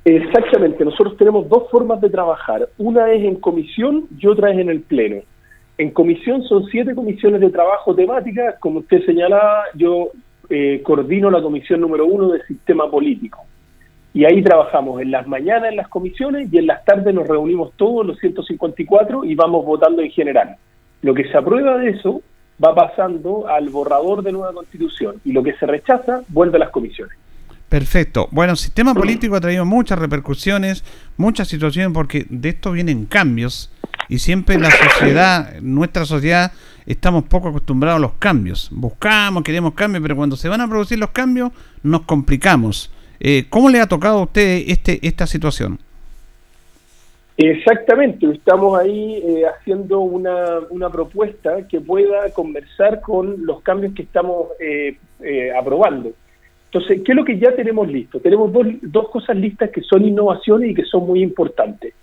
Exactamente, nosotros tenemos dos formas de trabajar. Una es en comisión y otra es en el pleno. En comisión son siete comisiones de trabajo temáticas. Como usted señalaba, yo eh, coordino la comisión número uno del sistema político. Y ahí trabajamos en las mañanas en las comisiones y en las tardes nos reunimos todos los 154 y vamos votando en general. Lo que se aprueba de eso va pasando al borrador de nueva constitución y lo que se rechaza vuelve a las comisiones. Perfecto. Bueno, el sistema político ha traído muchas repercusiones, muchas situaciones, porque de esto vienen cambios y siempre la sociedad, nuestra sociedad, estamos poco acostumbrados a los cambios. Buscamos, queremos cambios, pero cuando se van a producir los cambios nos complicamos. Eh, ¿Cómo le ha tocado a usted este, esta situación? Exactamente, estamos ahí eh, haciendo una, una, propuesta que pueda conversar con los cambios que estamos eh, eh, aprobando. Entonces, ¿qué es lo que ya tenemos listo? Tenemos dos, dos cosas listas que son innovaciones y que son muy importantes.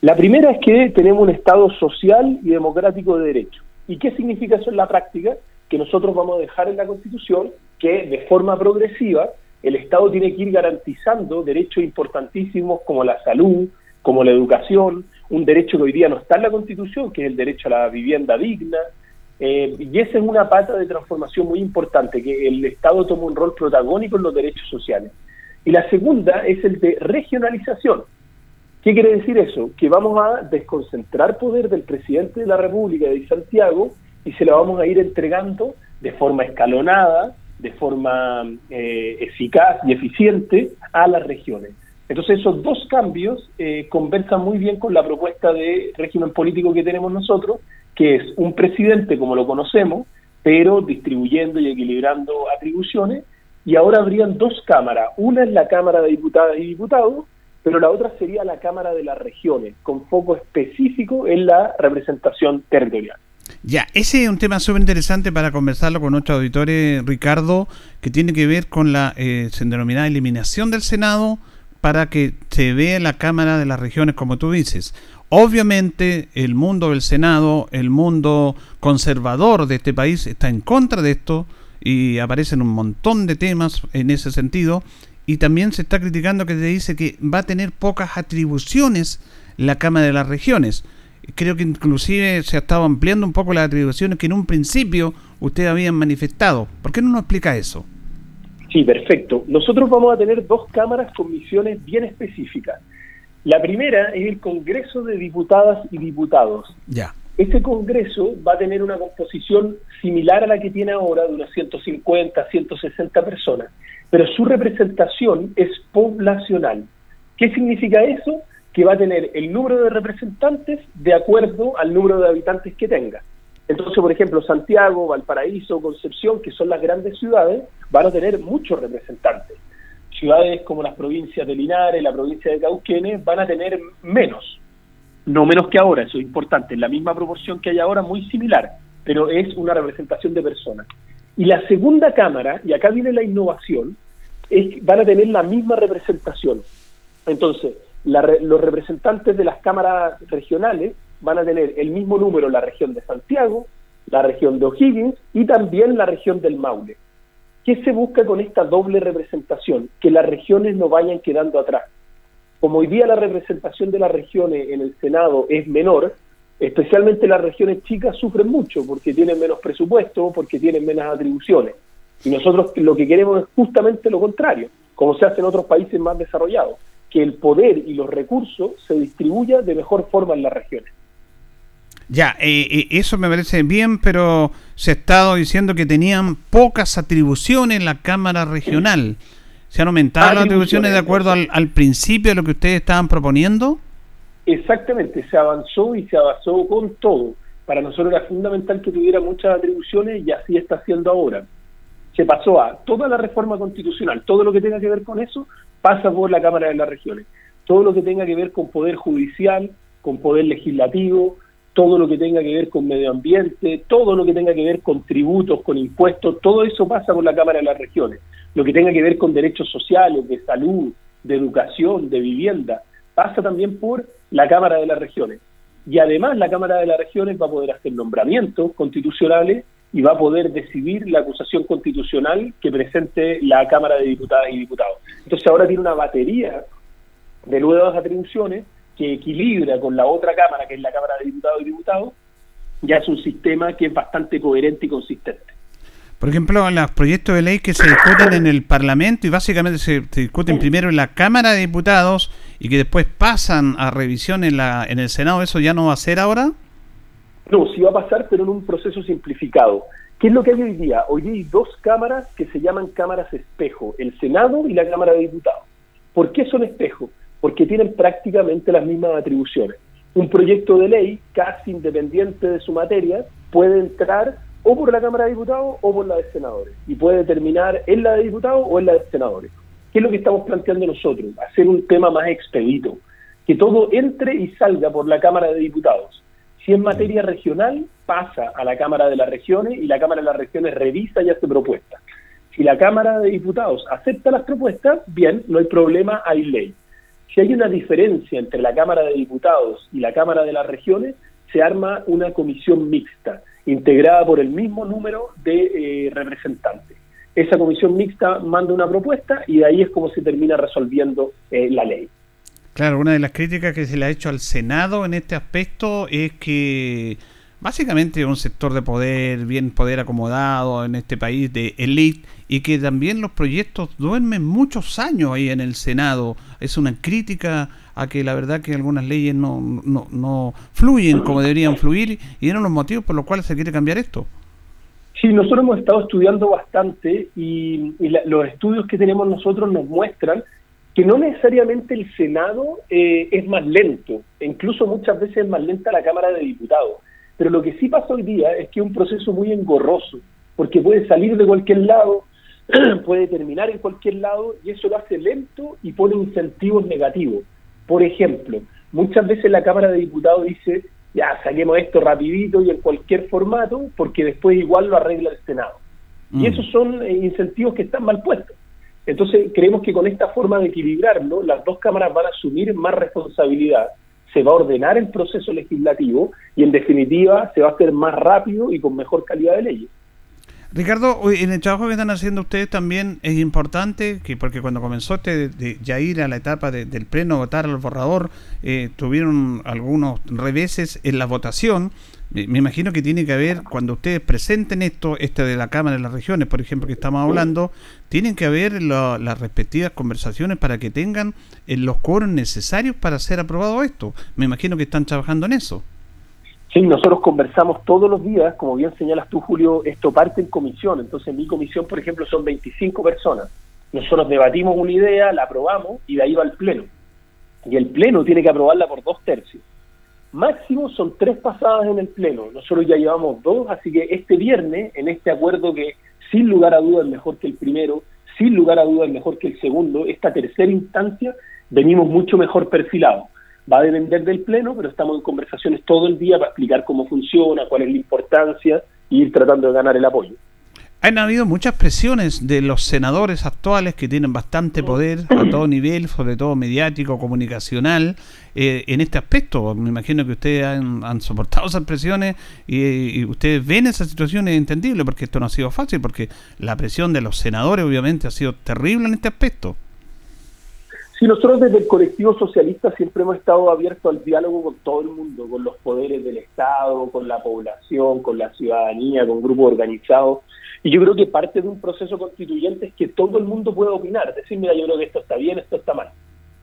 La primera es que tenemos un Estado social y democrático de derecho. ¿Y qué significa eso en la práctica? Que nosotros vamos a dejar en la Constitución que de forma progresiva el Estado tiene que ir garantizando derechos importantísimos como la salud, como la educación, un derecho que hoy día no está en la Constitución, que es el derecho a la vivienda digna, eh, y esa es una pata de transformación muy importante, que el Estado toma un rol protagónico en los derechos sociales. Y la segunda es el de regionalización. ¿Qué quiere decir eso? Que vamos a desconcentrar poder del presidente de la República de Santiago y se lo vamos a ir entregando de forma escalonada, de forma eh, eficaz y eficiente a las regiones. Entonces esos dos cambios eh, conversan muy bien con la propuesta de régimen político que tenemos nosotros, que es un presidente como lo conocemos, pero distribuyendo y equilibrando atribuciones, y ahora habrían dos cámaras, una es la Cámara de Diputadas y Diputados, pero la otra sería la Cámara de las Regiones, con foco específico en la representación territorial. Ya, ese es un tema súper interesante para conversarlo con nuestros auditores, Ricardo, que tiene que ver con la eh, denominada eliminación del Senado para que se vea la Cámara de las Regiones, como tú dices. Obviamente el mundo del Senado, el mundo conservador de este país está en contra de esto y aparecen un montón de temas en ese sentido y también se está criticando que se dice que va a tener pocas atribuciones la Cámara de las Regiones. Creo que inclusive se ha estado ampliando un poco las atribuciones que en un principio ustedes habían manifestado. ¿Por qué no nos explica eso? Sí, perfecto. Nosotros vamos a tener dos cámaras con misiones bien específicas. La primera es el Congreso de Diputadas y Diputados. Ya. Este Congreso va a tener una composición similar a la que tiene ahora, de unas 150, 160 personas, pero su representación es poblacional. ¿Qué significa eso? Que va a tener el número de representantes de acuerdo al número de habitantes que tenga. Entonces, por ejemplo, Santiago, Valparaíso, Concepción, que son las grandes ciudades, van a tener muchos representantes. Ciudades como las provincias de Linares, la provincia de Cauquenes, van a tener menos. No menos que ahora, eso es importante, la misma proporción que hay ahora, muy similar, pero es una representación de personas. Y la segunda Cámara, y acá viene la innovación, es, van a tener la misma representación. Entonces, los representantes de las cámaras regionales van a tener el mismo número la región de Santiago, la región de O'Higgins y también la región del Maule. ¿Qué se busca con esta doble representación? Que las regiones no vayan quedando atrás. Como hoy día la representación de las regiones en el Senado es menor, especialmente las regiones chicas sufren mucho porque tienen menos presupuesto, porque tienen menos atribuciones. Y nosotros lo que queremos es justamente lo contrario, como se hace en otros países más desarrollados, que el poder y los recursos se distribuyan de mejor forma en las regiones. Ya, eh, eh, eso me parece bien, pero se ha estado diciendo que tenían pocas atribuciones en la Cámara Regional. ¿Se han aumentado las atribuciones de acuerdo al, al, principio de lo que ustedes estaban proponiendo? Exactamente, se avanzó y se avanzó con todo. Para nosotros era fundamental que tuviera muchas atribuciones y así está haciendo ahora. Se pasó a toda la reforma constitucional, todo lo que tenga que ver con eso pasa por la Cámara de las Regiones. Todo lo que tenga que ver con poder judicial, con poder legislativo, todo lo que tenga que ver con medio ambiente, todo lo que tenga que ver con tributos, con impuestos, todo eso pasa por la Cámara de las Regiones. Lo que tenga que ver con derechos sociales, de salud, de educación, de vivienda, pasa también por la Cámara de las Regiones. Y además la Cámara de las Regiones va a poder hacer nombramientos constitucionales y va a poder decidir la acusación constitucional que presente la Cámara de Diputadas y Diputados. Entonces ahora tiene una batería de nuevas atribuciones que equilibra con la otra Cámara, que es la Cámara de Diputados y Diputados, ya es un sistema que es bastante coherente y consistente. Por ejemplo, los proyectos de ley que se discuten en el Parlamento y básicamente se, discuten primero en la Cámara de Diputados y que después pasan a revisión en, la, en el Senado, ¿eso ya no va a ser ahora? No, sí va a pasar, pero en un proceso simplificado. ¿Qué es lo que hay hoy día? Hoy día hay dos cámaras que se llaman cámaras espejo, el Senado y la Cámara de Diputados. ¿Por qué son espejos? Porque tienen prácticamente las mismas atribuciones. Un proyecto de ley, casi independiente de su materia, puede entrar o por la Cámara de Diputados o por la de Senadores, y puede terminar en la de Diputados o en la de Senadores. ¿Qué es lo que estamos planteando nosotros? Hacer un tema más expedito, que todo entre y salga por la Cámara de Diputados. Si es materia regional, pasa a la Cámara de las Regiones y la Cámara de las Regiones revisa y hace propuestas. Si la Cámara de Diputados acepta las propuestas, bien, no hay problema, hay ley. Si hay una diferencia entre la Cámara de Diputados y la Cámara de las Regiones, se arma una comisión mixta, integrada por el mismo número de eh, representantes. Esa comisión mixta manda una propuesta y de ahí es como se termina resolviendo eh, la ley. Claro, una de las críticas que se le ha hecho al Senado en este aspecto es que básicamente un sector de poder, bien poder acomodado en este país, de élite, y que también los proyectos duermen muchos años ahí en el Senado. Es una crítica a que la verdad que algunas leyes no, no, no fluyen como deberían fluir y eran los motivos por los cuales se quiere cambiar esto. Sí, nosotros hemos estado estudiando bastante y, y la- los estudios que tenemos nosotros nos muestran que no necesariamente el Senado eh, es más lento, e incluso muchas veces es más lenta la Cámara de Diputados. Pero lo que sí pasa hoy día es que es un proceso muy engorroso, porque puede salir de cualquier lado, puede terminar en cualquier lado y eso lo hace lento y pone incentivos negativos. Por ejemplo, muchas veces la Cámara de Diputados dice, ya saquemos esto rapidito y en cualquier formato, porque después igual lo arregla el Senado. Y esos son eh, incentivos que están mal puestos. Entonces, creemos que con esta forma de equilibrarlo, las dos cámaras van a asumir más responsabilidad, se va a ordenar el proceso legislativo y, en definitiva, se va a hacer más rápido y con mejor calidad de leyes. Ricardo, en el trabajo que están haciendo ustedes también es importante, que porque cuando comenzó este de, ya ir a la etapa de- del pleno, votar al borrador, eh, tuvieron algunos reveses en la votación. Me, imagino que tiene que haber, cuando ustedes presenten esto, este de la Cámara de las Regiones, por ejemplo, que estamos hablando, tienen que haber la- las respectivas conversaciones para que tengan eh, los quórum necesarios para ser aprobado esto. Me imagino que están trabajando en eso. Sí, nosotros conversamos todos los días, como bien señalas tú, Julio, esto parte en comisión. Entonces, mi comisión, por ejemplo, son 25 personas. Nosotros debatimos una idea, la aprobamos y de ahí va al Pleno. Y el Pleno tiene que aprobarla por dos tercios. Máximo son tres pasadas en el Pleno. Nosotros ya llevamos dos, así que este viernes, en este acuerdo que sin lugar a dudas es mejor que el primero, sin lugar a dudas es mejor que el segundo, esta tercera instancia, venimos mucho mejor perfilados. Va a depender del Pleno, pero estamos en conversaciones todo el día para explicar cómo funciona, cuál es la importancia y ir tratando de ganar el apoyo. Han habido muchas presiones de los senadores actuales que tienen bastante poder a todo nivel, sobre todo mediático, comunicacional, eh, en este aspecto. Me imagino que ustedes han, soportado esas presiones y, y ustedes ven esa situación es entendible porque esto no ha sido fácil, porque la presión de los senadores obviamente ha sido terrible en este aspecto. Sí, nosotros desde el colectivo socialista siempre hemos estado abiertos al diálogo con todo el mundo, con los poderes del Estado, con la población, con la ciudadanía, con grupos organizados. Y yo creo que parte de un proceso constituyente es que todo el mundo pueda opinar, decir, mira, yo creo que esto está bien, esto está mal.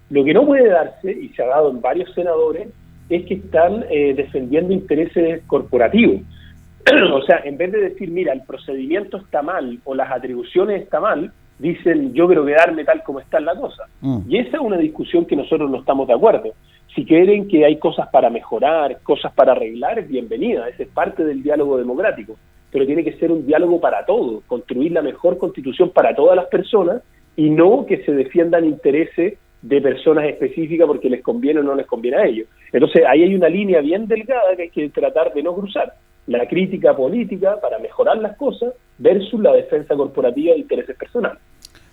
Lo que no puede darse, y se ha dado en varios senadores, es que están eh, defendiendo intereses corporativos. o sea, en vez de decir, mira, el procedimiento está mal o las atribuciones está mal, dicen, yo quiero quedarme tal como está la cosa. Y esa es una discusión que nosotros no estamos de acuerdo. Si quieren que hay cosas para mejorar, cosas para arreglar, es bienvenida, esa es parte del diálogo democrático. Pero tiene que ser un diálogo para todos, construir la mejor constitución para todas las personas y no que se defiendan intereses de personas específicas porque les conviene o no les conviene a ellos. Entonces ahí hay una línea bien delgada que hay que tratar de no cruzar. La crítica política para mejorar las cosas versus la defensa corporativa de intereses personales.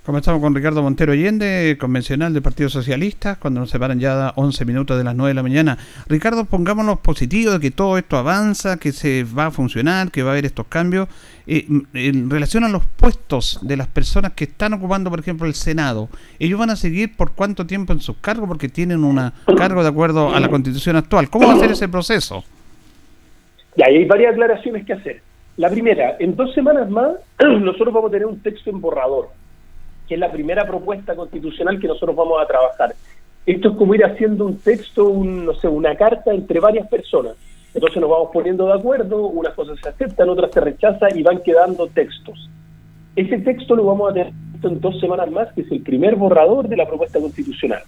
Comenzamos con Ricardo Montero Allende, convencional del Partido Socialista, cuando nos separan ya 11 minutos de las 9 de la mañana. Ricardo, pongámonos positivos de que todo esto avanza, que se va a funcionar, que va a haber estos cambios. Eh, en relación a los puestos de las personas que están ocupando, por ejemplo, el Senado, ¿ellos van a seguir por cuánto tiempo en sus cargos? Porque tienen un cargo de acuerdo a la constitución actual. ¿Cómo va a ser ese proceso? Y ahí hay varias aclaraciones que hacer. La primera, en dos semanas más, nosotros vamos a tener un texto en borrador que es la primera propuesta constitucional que nosotros vamos a trabajar. Esto es como ir haciendo un texto, un, no sé, una carta entre varias personas. Entonces nos vamos poniendo de acuerdo, unas cosas se aceptan, otras se rechazan y van quedando textos. Ese texto lo vamos a tener en dos semanas más, que es el primer borrador de la propuesta constitucional.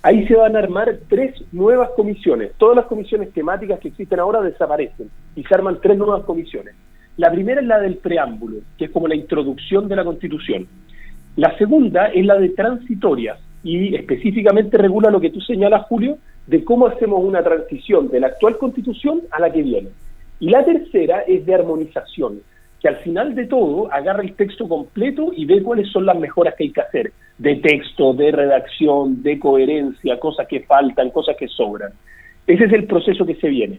Ahí se van a armar tres nuevas comisiones. Todas las comisiones temáticas que existen ahora desaparecen y se arman tres nuevas comisiones. La primera es la del preámbulo, que es como la introducción de la Constitución. La segunda es la de transitorias y específicamente regula lo que tú señalas, Julio, de cómo hacemos una transición de la actual constitución a la que viene. Y la tercera es de armonización, que al final de todo agarra el texto completo y ve cuáles son las mejoras que hay que hacer, de texto, de redacción, de coherencia, cosas que faltan, cosas que sobran. Ese es el proceso que se viene.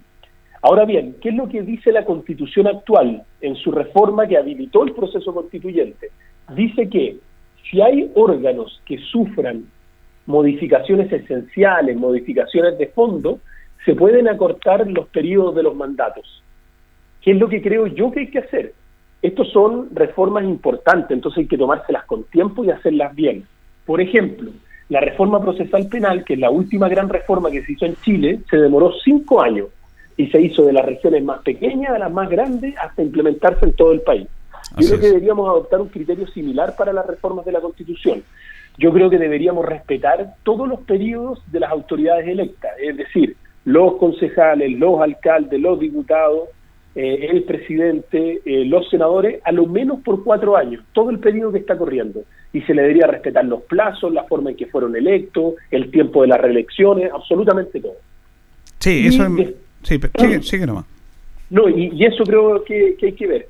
Ahora bien, ¿qué es lo que dice la constitución actual en su reforma que habilitó el proceso constituyente? Dice que si hay órganos que sufran modificaciones esenciales, modificaciones de fondo, se pueden acortar los periodos de los mandatos. ¿Qué es lo que creo yo que hay que hacer? Estos son reformas importantes, entonces hay que tomárselas con tiempo y hacerlas bien. Por ejemplo, la reforma procesal penal, que es la última gran reforma que se hizo en Chile, se demoró cinco años. y se hizo de las regiones más pequeñas a las más grandes hasta implementarse en todo el país. Yo Así creo que es. deberíamos adoptar un criterio similar para las reformas de la Constitución. Yo creo que deberíamos respetar todos los periodos de las autoridades electas, es decir, los concejales, los alcaldes, los diputados, eh, el presidente, eh, los senadores, a lo menos por cuatro años, todo el periodo que está corriendo. Y se le debería respetar los plazos, la forma en que fueron electos, el tiempo de las reelecciones, absolutamente todo. Sí, Y eso es... Sí, pero sigue, sigue nomás. No, y, y eso creo que, que hay que ver.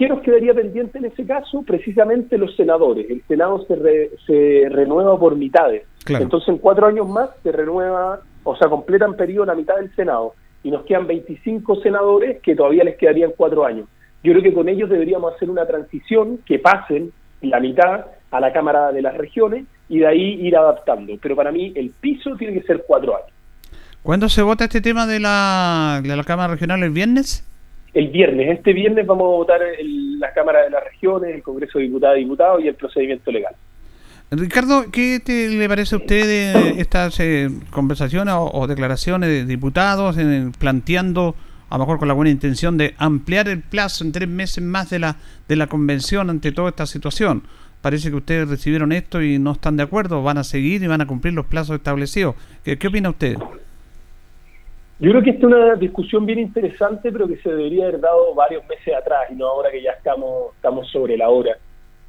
¿Qué nos quedaría pendiente en ese caso? Precisamente los senadores. El Senado se, re- se renueva por mitades. Claro. Entonces, en cuatro años más se renueva, o sea, completan periodo la mitad del Senado. Y nos quedan 25 senadores que todavía les quedarían cuatro años. Yo creo que con ellos deberíamos hacer una transición que pasen la mitad a la Cámara de las Regiones y de ahí ir adaptando. Pero para mí el piso tiene que ser cuatro años. ¿Cuándo se vota este tema de la, de la Cámara Regional el viernes? El viernes. Este viernes vamos a votar en la Cámara de las Regiones, el Congreso de Diputadas y Diputados y el procedimiento legal. Ricardo, ¿qué te- le parece a usted de estas eh, conversaciones o, declaraciones de diputados eh, planteando, a lo mejor con la buena intención de ampliar el plazo en tres meses más de la, de la convención ante toda esta situación? Parece que ustedes recibieron esto y no están de acuerdo, van a seguir y van a cumplir los plazos establecidos. ¿Qué, qué opina usted? Yo creo que esta es una discusión bien interesante, pero que se debería haber dado varios meses atrás y no ahora que ya estamos, estamos sobre la hora.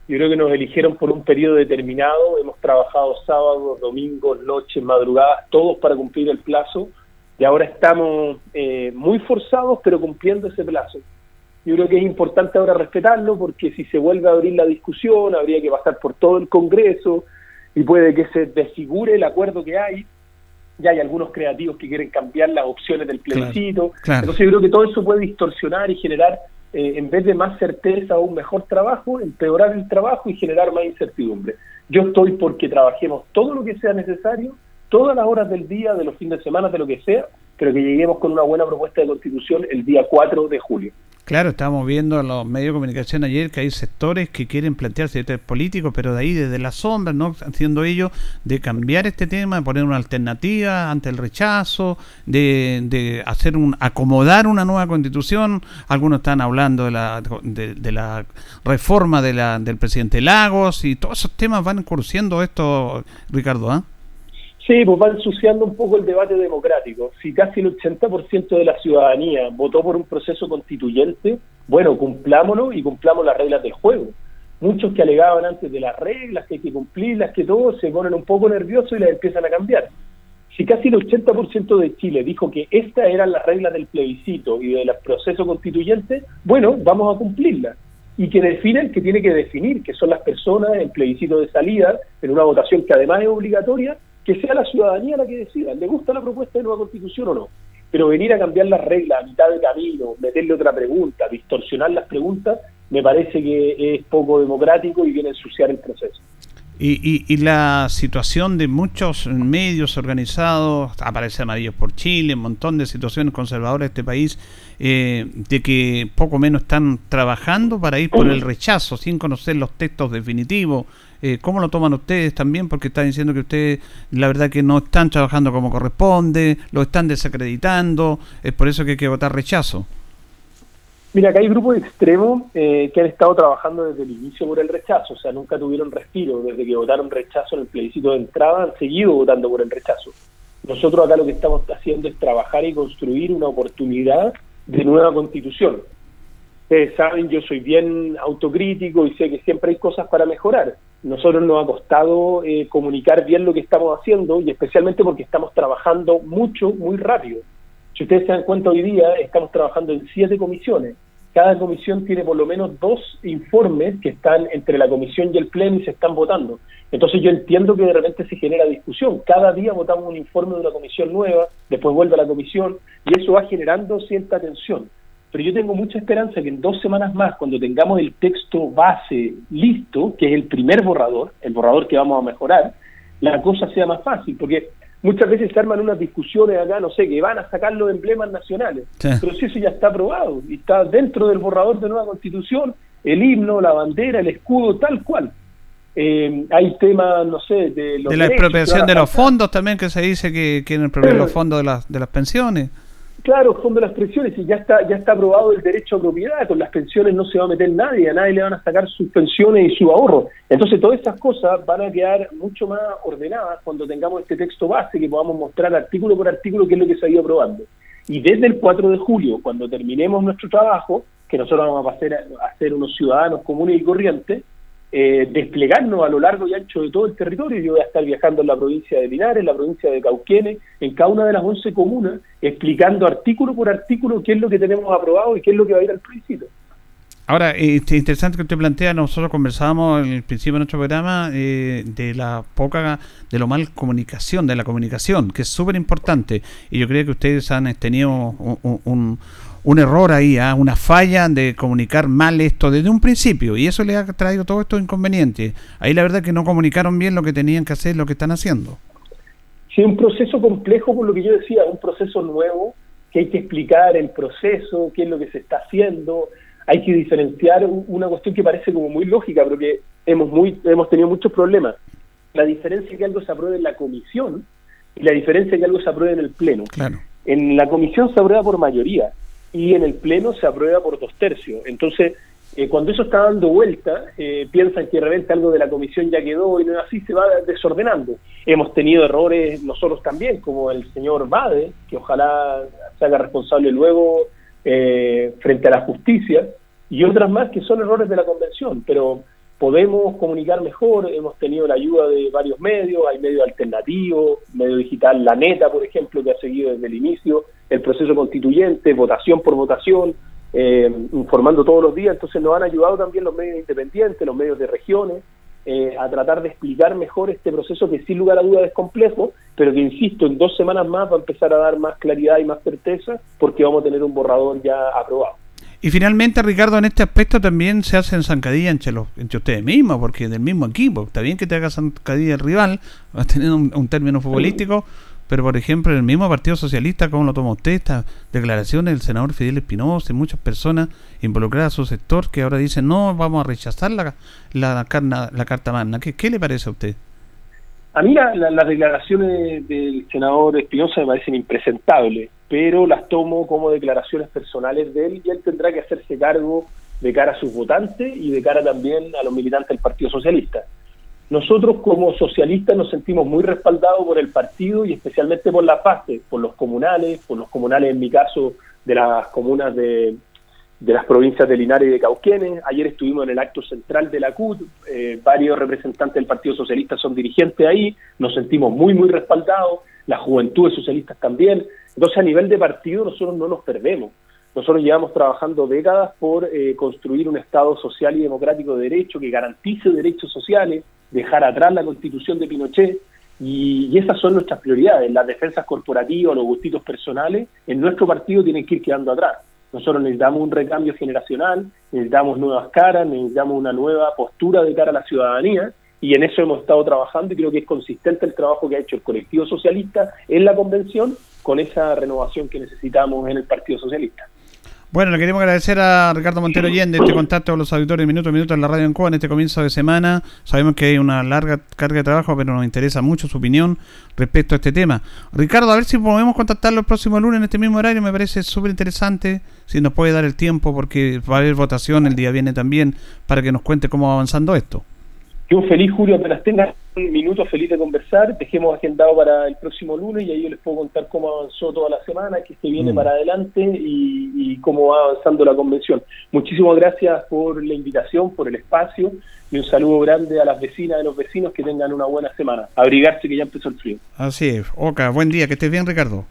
Yo creo que nos eligieron por un periodo determinado, hemos trabajado sábados, domingos, noches, madrugadas, todos para cumplir el plazo y ahora estamos eh, muy forzados, pero cumpliendo ese plazo. Yo creo que es importante ahora respetarlo porque si se vuelve a abrir la discusión, habría que pasar por todo el Congreso y puede que se desfigure el acuerdo que hay. Ya hay algunos creativos que quieren cambiar las opciones del plebiscito. claro. Entonces yo creo que todo eso puede distorsionar y generar, eh, en vez de más certeza o un mejor trabajo, empeorar el trabajo y generar más incertidumbre. Yo estoy porque trabajemos todo lo que sea necesario, todas las horas del día, de los fines de semana, de lo que sea, pero que lleguemos con una buena propuesta de constitución el día 4 de julio. Claro, estábamos viendo en los medios de comunicación ayer que hay sectores que quieren plantearse sectores políticos, pero de ahí desde la sombra, no haciendo ello de cambiar este tema, de poner una alternativa ante el rechazo, de, de hacer un acomodar una nueva constitución. Algunos están hablando de la de, la reforma de la, del presidente Lagos y todos esos temas van cursiendo esto, Ricardo, ¿ah? Sí, pues va ensuciando un poco el debate democrático. Si casi el 80% de la ciudadanía votó por un proceso constituyente, bueno, cumplámoslo y cumplamos las reglas del juego. Muchos que alegaban antes de las reglas, que hay que cumplirlas, que todo, se ponen un poco nerviosos y las empiezan a cambiar. Si casi el 80% de Chile dijo que estas eran las reglas del plebiscito y del proceso constituyente, bueno, vamos a cumplirlas. Y que define el que tiene que definir, que son las personas en plebiscito de salida, en una votación que además es obligatoria, que sea la ciudadanía la que decida, ¿le gusta la propuesta de nueva constitución o no? Pero venir a cambiar las reglas a mitad de camino, meterle otra pregunta, distorsionar las preguntas, me parece que es poco democrático y viene a ensuciar el proceso. Y, y, y, la situación de muchos medios organizados, aparece Amarillos por Chile, un montón de situaciones conservadoras de este país, eh, de que poco menos están trabajando para ir por el rechazo sin conocer los textos definitivos. Eh, ¿Cómo lo toman ustedes también? Porque están diciendo que ustedes, la verdad, que no están trabajando como corresponde, lo están desacreditando, es por eso que hay que votar rechazo. Mira, acá hay grupos extremos eh, que han estado trabajando desde el inicio por el rechazo, o sea, nunca tuvieron respiro, desde que votaron rechazo en el plebiscito de entrada, han seguido votando por el rechazo. Nosotros acá lo que estamos haciendo es trabajar y construir una oportunidad de nueva constitución. Ustedes saben, yo soy bien autocrítico y sé que siempre hay cosas para mejorar. Nosotros nos ha costado eh, comunicar bien lo que estamos haciendo y especialmente porque estamos trabajando mucho, muy rápido. Si ustedes se dan cuenta hoy día, estamos trabajando en siete comisiones. Cada comisión tiene por lo menos dos informes que están entre la comisión y el pleno y se están votando. Entonces yo entiendo que de repente se genera discusión. Cada día votamos un informe de una comisión nueva, después vuelve a la comisión y eso va generando cierta tensión. Pero yo tengo mucha esperanza que en dos semanas más, cuando tengamos el texto base listo, que es el primer borrador, el borrador que vamos a mejorar, la cosa sea más fácil, porque muchas veces se arman unas discusiones acá, no sé, que van a sacar los emblemas nacionales, sí. pero si eso ya está aprobado y está dentro del borrador de nueva constitución, el himno, la bandera, el escudo, tal cual. Eh, hay temas, no sé, de, los de la expropiación de los fondos también, que se dice que quieren expropiar los fondos de las, de las pensiones. Claro, fondo de las pensiones, y ya está, ya está aprobado el derecho a propiedad, con las pensiones no se va a meter nadie, a nadie le van a sacar sus pensiones y su ahorro. Entonces todas esas cosas van a quedar mucho más ordenadas cuando tengamos este texto base, que podamos mostrar artículo por artículo qué es lo que se ha ido aprobando. Y desde el 4 de julio, cuando terminemos nuestro trabajo, que nosotros vamos a pasar a ser unos ciudadanos comunes y corrientes, eh, desplegarnos a lo largo y ancho de todo el territorio. Yo voy a estar viajando en la provincia de Linares, en la provincia de Cauquenes, en cada una de las 11 comunas, explicando artículo por artículo qué es lo que tenemos aprobado y qué es lo que va a ir al plebiscito. Ahora, es interesante que usted plantea, nosotros conversábamos en el principio de nuestro programa eh, de la poca, de lo mal comunicación, de la comunicación, que es súper importante. Y yo creo que ustedes han tenido un error ahí, ¿ah? una falla de comunicar mal esto desde un principio y eso le ha traído todos estos inconvenientes. Ahí la verdad que no comunicaron bien lo que tenían que hacer, lo que están haciendo. Sí, un proceso complejo por lo que yo decía, un proceso nuevo que hay que explicar el proceso, qué es lo que se está haciendo, hay que diferenciar una cuestión que parece como muy lógica, pero que hemos, muy, hemos tenido muchos problemas. La diferencia es que algo se apruebe en la comisión y la diferencia es que algo se apruebe en el pleno. Claro. En la comisión se aprueba por mayoría y en el Pleno se aprueba por dos tercios. Entonces, eh, cuando eso está dando vuelta, eh, piensan que de repente algo de la comisión ya quedó y no así, se va desordenando. Hemos tenido errores nosotros también, como el señor Bade, que ojalá se haga responsable luego eh, frente a la justicia, y otras más que son errores de la convención, pero podemos comunicar mejor, hemos tenido la ayuda de varios medios, hay medios alternativos, medio digital La Neta, por ejemplo, que ha seguido desde el inicio, el proceso constituyente, votación por votación, eh, informando todos los días. Entonces nos han ayudado también los medios independientes, los medios de regiones, eh, a tratar de explicar mejor este proceso que sin lugar a dudas es complejo, pero que, insisto, en dos semanas más va a empezar a dar más claridad y más certeza porque vamos a tener un borrador ya aprobado. Y finalmente, Ricardo, en este aspecto también se hacen zancadillas entre, los, entre ustedes mismos, porque del mismo equipo. Está bien que te haga zancadilla el rival, va a tener un término futbolístico, pero, por ejemplo, en el mismo Partido Socialista, ¿cómo lo toma usted? Estas declaraciones del senador Fidel Espinosa y muchas personas involucradas a su sector que ahora dicen, no, vamos a rechazar la, la, la Carta Magna. ¿Qué, le parece a usted? A mí las declaraciones del senador Espinosa me parecen impresentables, pero las tomo como declaraciones personales de él y él tendrá que hacerse cargo de cara a sus votantes y de cara también a los militantes del Partido Socialista. Nosotros como socialistas nos sentimos muy respaldados por el partido y especialmente por la base, por los comunales, por los comunales en mi caso de las comunas de, las provincias de Linares y de Cauquenes. Ayer estuvimos en el acto central de la CUT, eh, varios representantes del Partido Socialista son dirigentes ahí, nos sentimos muy, muy respaldados, las juventudes socialistas también. Entonces a nivel de partido nosotros no nos perdemos. Nosotros llevamos trabajando décadas por eh, construir un Estado social y democrático de derecho que garantice derechos sociales, dejar atrás la constitución de Pinochet, y, esas son nuestras prioridades. Las defensas corporativas, los gustitos personales, en nuestro partido tienen que ir quedando atrás. Nosotros necesitamos un recambio generacional, necesitamos nuevas caras, necesitamos una nueva postura de cara a la ciudadanía, y en eso hemos estado trabajando y creo que es consistente el trabajo que ha hecho el colectivo socialista en la convención con esa renovación que necesitamos en el Partido Socialista. Bueno, le queremos agradecer a Ricardo Montero Allende este contacto con los auditores de Minuto a Minuto en la Radio en Cuba en este comienzo de semana. Sabemos que hay una larga carga de trabajo, pero nos interesa mucho su opinión respecto a este tema. Ricardo, a ver si podemos contactarlo el próximo lunes en este mismo horario, me parece súper interesante, si nos puede dar el tiempo, porque va a haber votación, el día viene también, para que nos cuente cómo va avanzando esto. Yo feliz, Julio, apenas tenga un minuto feliz de conversar. Dejemos agendado para el próximo lunes y ahí yo les puedo contar cómo avanzó toda la semana, qué se viene mm. para adelante y, cómo va avanzando la convención. Muchísimas gracias por la invitación, por el espacio y un saludo grande a las vecinas y los vecinos que tengan una buena semana. Abrigarse que ya empezó el frío. Así es. Oca, buen día, que estés bien, Ricardo.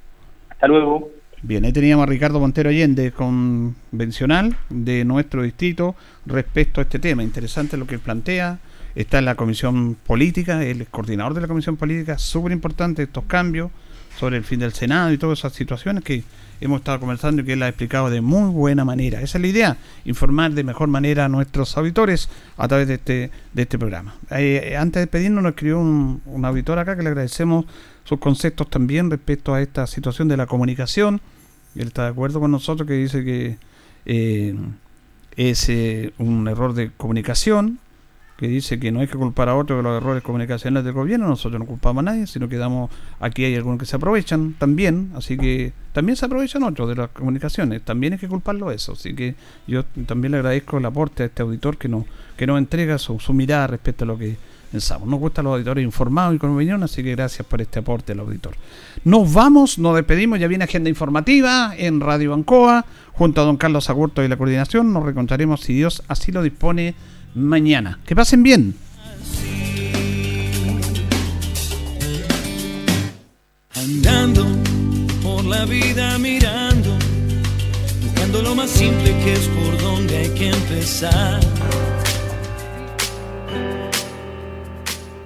Hasta luego. Bien, ahí teníamos a Ricardo Montero Allende, convencional de nuestro distrito, respecto a este tema. Interesante lo que plantea está en la comisión política, él es coordinador de la comisión política, súper importante estos cambios sobre el fin del Senado y todas esas situaciones que hemos estado conversando y que él ha explicado de muy buena manera. Esa es la idea, informar de mejor manera a nuestros auditores a través de este, de este programa. Eh, antes de despedirnos nos escribió un, auditor acá que le agradecemos sus conceptos también respecto a esta situación de la comunicación. Él está de acuerdo con nosotros que dice que eh, es eh, un error de comunicación, que dice que no hay que culpar a otro de los errores comunicacionales del gobierno, nosotros no culpamos a nadie, sino que damos, aquí hay algunos que se aprovechan también, así que también se aprovechan otros de las comunicaciones, también hay que culparlo eso, así que yo también le agradezco el aporte a este auditor que nos, que nos entrega su, su mirada respecto a lo que pensamos. Nos gustan los auditores informados y con opinión, así que gracias por este aporte al auditor. Nos vamos, nos despedimos, ya viene agenda informativa en Radio Bancoa, junto a don Carlos Agurto y la coordinación, nos reencontraremos si Dios así lo dispone mañana. Que pasen bien. Andando por la vida mirando, buscando lo más simple que es por donde hay que empezar.